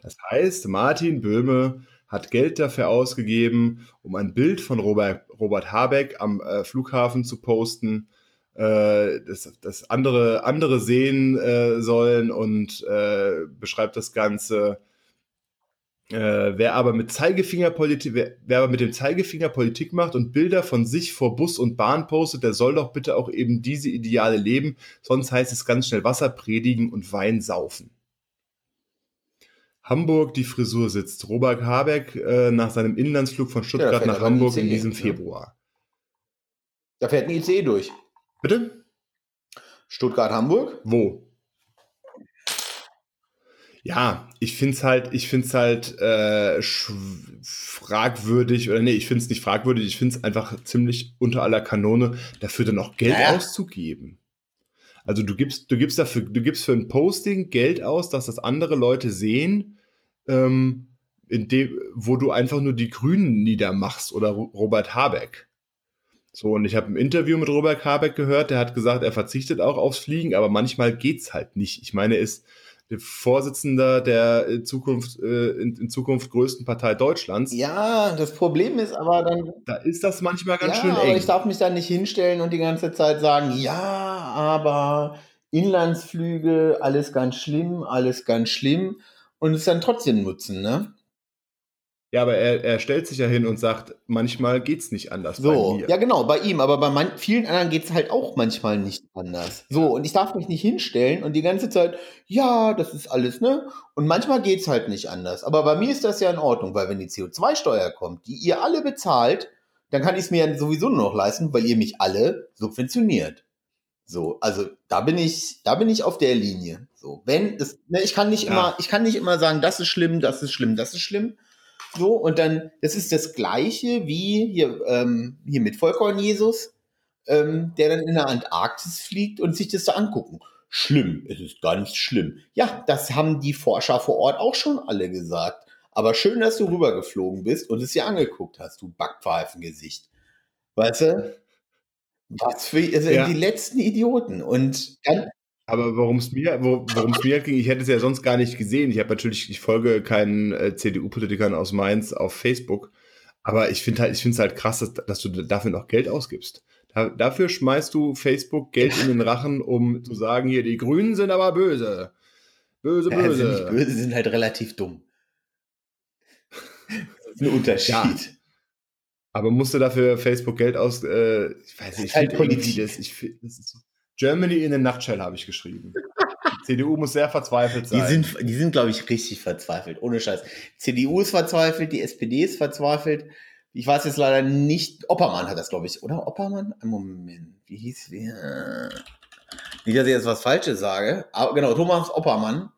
Das heißt, Martin Böhme hat Geld dafür ausgegeben, um ein Bild von Robert, Robert Habeck am äh, Flughafen zu posten, äh, das, das andere, andere sehen äh, sollen und äh, beschreibt das Ganze. Äh, wer aber mit Zeigefinger Politik, wer, wer aber mit dem Zeigefinger Politik macht und Bilder von sich vor Bus und Bahn postet, der soll doch bitte auch eben diese Ideale leben, sonst heißt es ganz schnell Wasser predigen und Wein saufen. Hamburg, die Frisur sitzt. Robert Habeck äh, nach seinem Inlandsflug von Stuttgart fährt nach Hamburg in diesem? Februar. Da fährt ein ICE durch. Bitte? Stuttgart-Hamburg. Wo? Ja, ich find's halt, ich find's halt äh, fragwürdig, oder nee, ich find's nicht fragwürdig, ich find's einfach ziemlich unter aller Kanone, dafür dann auch Geld Naja. auszugeben. Also du gibst, du gibst dafür, du gibst für ein Posting Geld aus, dass das andere Leute sehen, ähm, in dem, wo du einfach nur die Grünen niedermachst oder Ro- Robert Habeck. So, und ich habe ein Interview mit Robert Habeck gehört, der hat gesagt, er verzichtet auch aufs Fliegen, aber manchmal geht's halt nicht. Ich meine, ist Vorsitzender der in Zukunft, äh, in, in Zukunft größten Partei Deutschlands. Ja, das Problem ist aber dann, Da ist das manchmal ganz ja, schön aber eng. ich darf mich da nicht hinstellen und die ganze Zeit sagen, ja, aber Inlandsflüge, alles ganz schlimm, alles ganz schlimm und es dann trotzdem nutzen, ne? Ja, aber er, er stellt sich ja hin und sagt, manchmal geht's nicht anders So, bei mir. ja genau, bei ihm, aber bei man vielen anderen geht es halt auch manchmal nicht anders. So, und ich darf mich nicht hinstellen und die ganze Zeit, ja, das ist alles, ne? Und manchmal geht es halt nicht anders. Aber bei mir ist das ja in Ordnung, weil wenn die CO2-Steuer kommt, die ihr alle bezahlt, dann kann ich es mir ja sowieso nur noch leisten, weil ihr mich alle subventioniert. So, also da bin ich, da bin ich auf der Linie. So, wenn das, ne, ich kann nicht Ja. immer, ich kann nicht immer sagen, das ist schlimm, das ist schlimm, das ist schlimm. So, und dann, das ist das Gleiche wie hier, ähm, hier mit Vollkorn Jesus, ähm, der dann in der Antarktis fliegt und sich das da angucken. Schlimm, es ist ganz schlimm. Ja, das haben die Forscher vor Ort auch schon alle gesagt. Aber schön, dass du rübergeflogen bist und es dir angeguckt hast, du Backpfeifengesicht. Weißt du? Was für also Ja. die letzten Idioten. Und dann, Aber worum es mir, wo, worum es mir ging, ich hätte es ja sonst gar nicht gesehen. Ich habe natürlich, ich folge keinen äh, CDU-Politikern aus Mainz auf Facebook, aber ich finde halt, ich finde es halt krass, dass, dass du dafür noch Geld ausgibst. Da, dafür schmeißt du Facebook Geld in den Rachen, um zu sagen, hier die Grünen sind aber böse, böse, ja, sind böse. nicht böse, sind halt relativ dumm. Das ist ein Unterschied. Ja. Aber musst du dafür Facebook Geld aus? Äh, ich weiß nicht, ich Halt finde Politik. das, ich das ist so, Germany in a nutshell habe ich geschrieben. Die CDU muss sehr verzweifelt sein. Die sind, die sind, glaube ich, richtig verzweifelt. Ohne Scheiß. CDU ist verzweifelt, die SPD ist verzweifelt. Ich weiß jetzt leider nicht. Oppermann hat das, glaube ich, oder? Oppermann? Ein Moment. Wie hieß wer? Nicht, dass ich jetzt was Falsches sage. Aber genau, Thomas Oppermann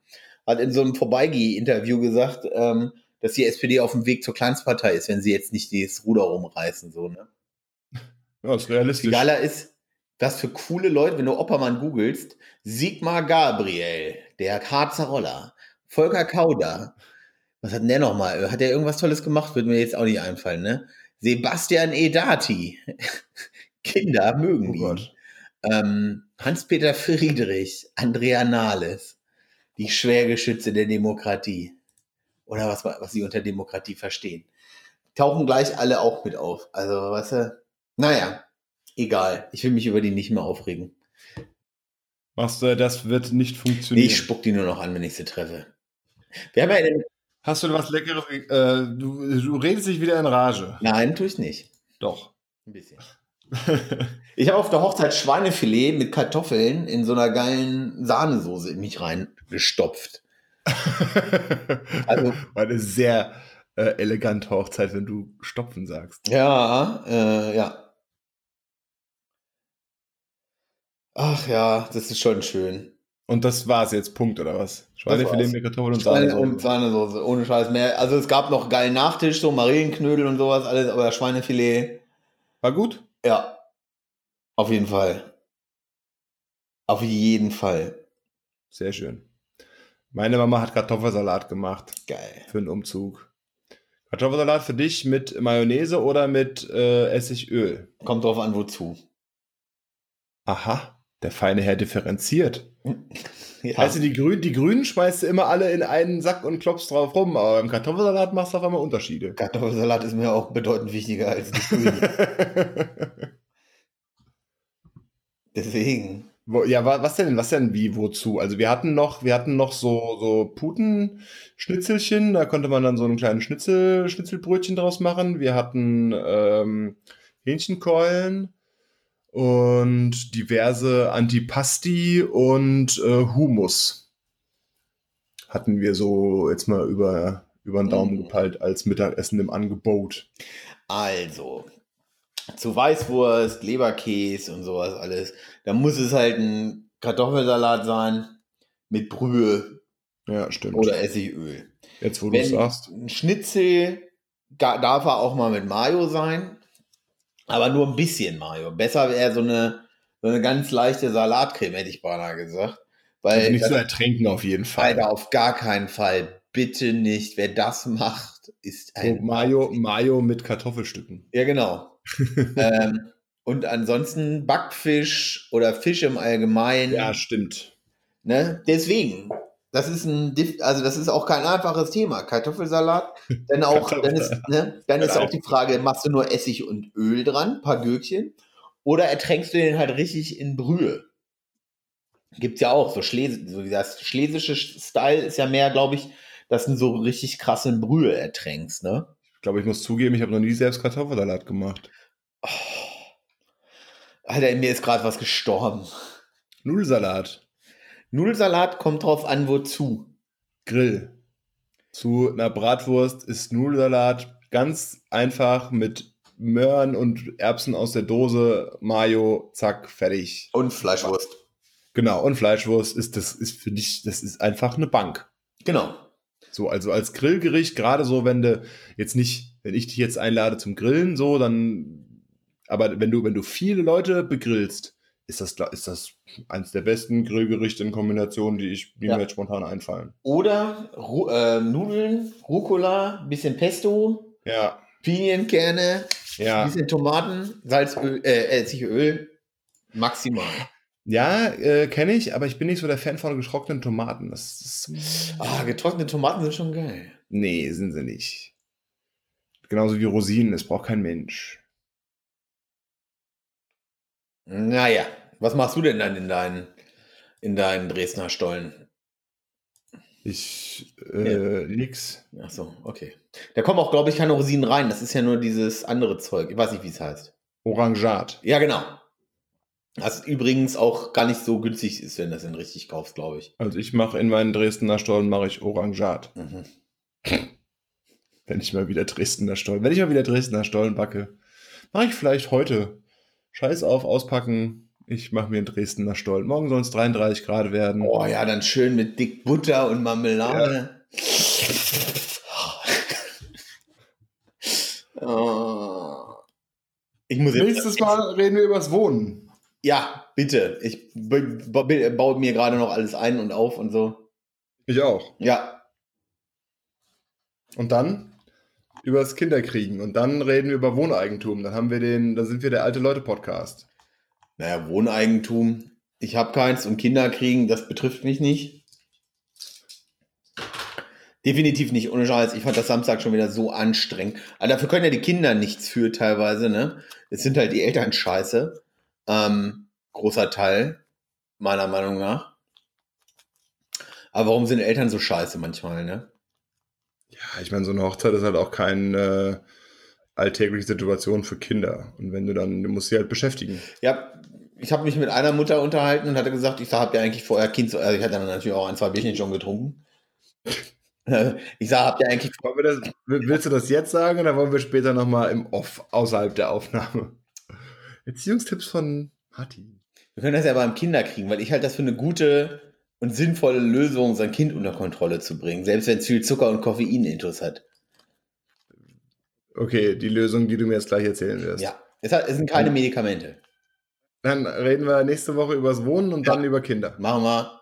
hat in so einem Vorbeigeh-Interview gesagt, ähm, dass die SPD auf dem Weg zur Kleinstpartei ist, wenn sie jetzt nicht das Ruder rumreißen. So, ne? ja, ist realistisch. geiler ist, was für coole Leute, wenn du Oppermann googelst, Sigmar Gabriel, der Harzer Roller, Volker Kauder, was hat denn der nochmal? Hat der irgendwas Tolles gemacht? Würde mir jetzt auch nicht einfallen, ne? Sebastian Edati. Kinder mögen Oh ihn. Ähm, Hans-Peter Friedrich, Andrea Nahles, die Schwergeschütze der Demokratie. Oder was, was sie unter Demokratie verstehen. Tauchen gleich alle auch mit auf. Also, weißt du, naja, egal. Ich will mich über die nicht mehr aufregen. Machst du, das wird nicht Nee, funktionieren. ich spuck die nur noch an, wenn ich sie treffe. Wir haben ja in dem, Hast du was Leckeres? Äh, du, du redest dich wieder in Rage. Nein, tue ich nicht. Doch. Ein bisschen. Ich habe auf der Hochzeit Schweinefilet mit Kartoffeln in so einer geilen Sahnesoße in mich reingestopft. Also- War eine sehr äh, elegante Hochzeit, wenn du stopfen sagst. Ja, äh, ja. Ach ja, das ist schon schön. Und das war's jetzt, Punkt, oder was? Schweinefilet mit Kartoffeln und Schweine Sahne. und Sahnesoße, ohne Scheiß mehr. Also es gab noch geilen Nachtisch, so Marillenknödel und sowas, alles, aber das Schweinefilet, War gut? ja. Auf jeden Fall. Auf jeden Fall. Sehr schön. Meine Mama hat Kartoffelsalat gemacht Geil. für einen Umzug. Kartoffelsalat für dich mit Mayonnaise oder mit äh, Essigöl? Kommt drauf an, wozu. Aha, der feine Herr differenziert. Ja. Du, die, Grün, die Grünen schmeißt du immer alle in einen Sack und klopfst drauf rum, aber beim Kartoffelsalat machst du auf einmal Unterschiede. Kartoffelsalat ist mir auch bedeutend wichtiger als die Grünen. Deswegen. Ja, wa- was denn, was denn, wie, wozu? Also wir hatten noch, wir hatten noch so, so Putenschnitzelchen, da konnte man dann so einen kleinen Schnitzel, Schnitzelbrötchen draus machen. Wir hatten ähm, Hähnchenkeulen und diverse Antipasti und äh, Hummus. Hatten wir so jetzt mal über, über den Daumen Mm. gepeilt als Mittagessen im Angebot. Also, zu Weißwurst, Leberkäse und sowas alles. Da muss es halt ein Kartoffelsalat sein mit Brühe. Ja, stimmt. oder Essigöl. Jetzt, wo du es sagst. ein Schnitzel da, darf er auch mal mit Mayo sein, aber nur ein bisschen Mayo. Besser wäre so eine, so eine ganz leichte Salatcreme, hätte ich beinahe gesagt. Weil Also nicht das, so ertränken auf jeden Fall. Alter, auf gar keinen Fall. Bitte nicht. Wer das macht, ist ein. Mayo, Mayo mit Kartoffelstücken. Ja, genau. ähm, und ansonsten Backfisch oder Fisch im Allgemeinen. Ja, stimmt. Ne? Deswegen, das ist ein, Dif- also das ist auch kein einfaches Thema. Kartoffelsalat, dann auch, dann ist, ne, dann ist auch die Frage, machst du nur Essig und Öl dran, paar Gürkchen, oder ertränkst du den halt richtig in Brühe? Gibt's ja auch, so, Schles so wie das schlesische Style ist ja mehr, glaube ich, dass du so richtig krass in Brühe ertränkst, ne? Ich glaube, ich muss zugeben, ich habe noch nie selbst Kartoffelsalat gemacht. Oh. Alter, in mir ist gerade was gestorben. Nudelsalat. Nudelsalat kommt drauf an, wozu. Grill. Zu einer Bratwurst ist Nudelsalat ganz einfach mit Möhren und Erbsen aus der Dose, Mayo, zack, fertig. Und Fleischwurst. Genau, und Fleischwurst ist das ist für dich, das ist einfach eine Bank. Genau. So, also als Grillgericht, gerade so, wenn du jetzt nicht, wenn ich dich jetzt einlade zum Grillen, so, dann, aber wenn du, wenn du viele Leute begrillst, ist das, ist das eins der besten Grillgerichte in Kombination, die ich, die Ja. mir jetzt spontan einfallen. Oder Ru äh, Nudeln, Rucola, bisschen Pesto, Ja, Pinienkerne, ja. bisschen Tomaten, Salzöl, äh, Essigöl, maximal. Ja, äh, kenne ich, aber ich bin nicht so der Fan von getrockneten Tomaten. Das ist, Ah, getrocknete Tomaten sind schon geil. nee, sind sie nicht. Genauso wie Rosinen, es braucht kein Mensch. Naja, was machst du denn dann in deinen, in deinen Dresdner Stollen? Ich, äh, nix. Ach so, okay. Da kommen auch, glaube ich, keine Rosinen rein. Das ist ja nur dieses andere Zeug. Ich weiß nicht, wie es heißt. Orangat. Ja, genau. Was übrigens auch gar nicht so günstig ist, wenn du das denn richtig kaufst, glaube ich. Also ich mache in meinen Dresdner Stollen mache ich Orangat. Mhm. Wenn ich mal wieder Dresdner Stollen, wenn ich mal wieder Dresdner Stollen backe, mache ich vielleicht heute. Scheiß auf, auspacken. Ich mache mir einen Dresdner Stollen. Morgen sollen es 33 Grad werden. Oh ja, dann schön mit dick Butter und Marmelade. Oh. Ich muss jetzt, Nächstes Mal reden wir übers Wohnen. Ja, bitte. Ich baue mir gerade noch alles ein und auf und so. Ich auch. Ja, Und dann übers Kinderkriegen. Und dann reden wir über Wohneigentum. Dann haben wir den, dann sind wir der alte Leute Podcast. naja, Wohneigentum. Ich habe keins und Kinder kriegen, das betrifft mich nicht. Definitiv nicht, ohne Scheiß. Ich fand das Samstag schon wieder so anstrengend. Aber dafür können ja die Kinder nichts für teilweise, ne? Es sind halt die Eltern scheiße. Ähm, großer Teil, meiner Meinung nach. Aber warum sind Eltern so scheiße manchmal, ne? Ja, ich meine, so eine Hochzeit ist halt auch keine äh, alltägliche Situation für Kinder. Und wenn du dann, du musst sie halt beschäftigen. Ja, ich habe mich mit einer Mutter unterhalten und hatte gesagt, ich habt ihr eigentlich vorher Kind, also ich hatte dann natürlich auch ein, zwei Bierchen schon getrunken. Ich sag, habt ihr eigentlich das, willst du das jetzt sagen oder wollen wir später nochmal im Off, außerhalb der Aufnahme? Erziehungstipps von Martin. Wir können das ja beim Kinder kriegen, weil ich halt das für eine gute und sinnvolle Lösung, sein Kind unter Kontrolle zu bringen, selbst wenn es viel Zucker und Koffein intus hat. Okay, die Lösung, die du mir jetzt gleich erzählen wirst. Ja, es, hat, es sind keine Medikamente. Dann reden wir nächste Woche übers Wohnen und Ja. dann über Kinder. Machen wir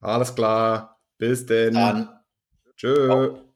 Alles klar. Bis denn. dann. Tschö. Ciao.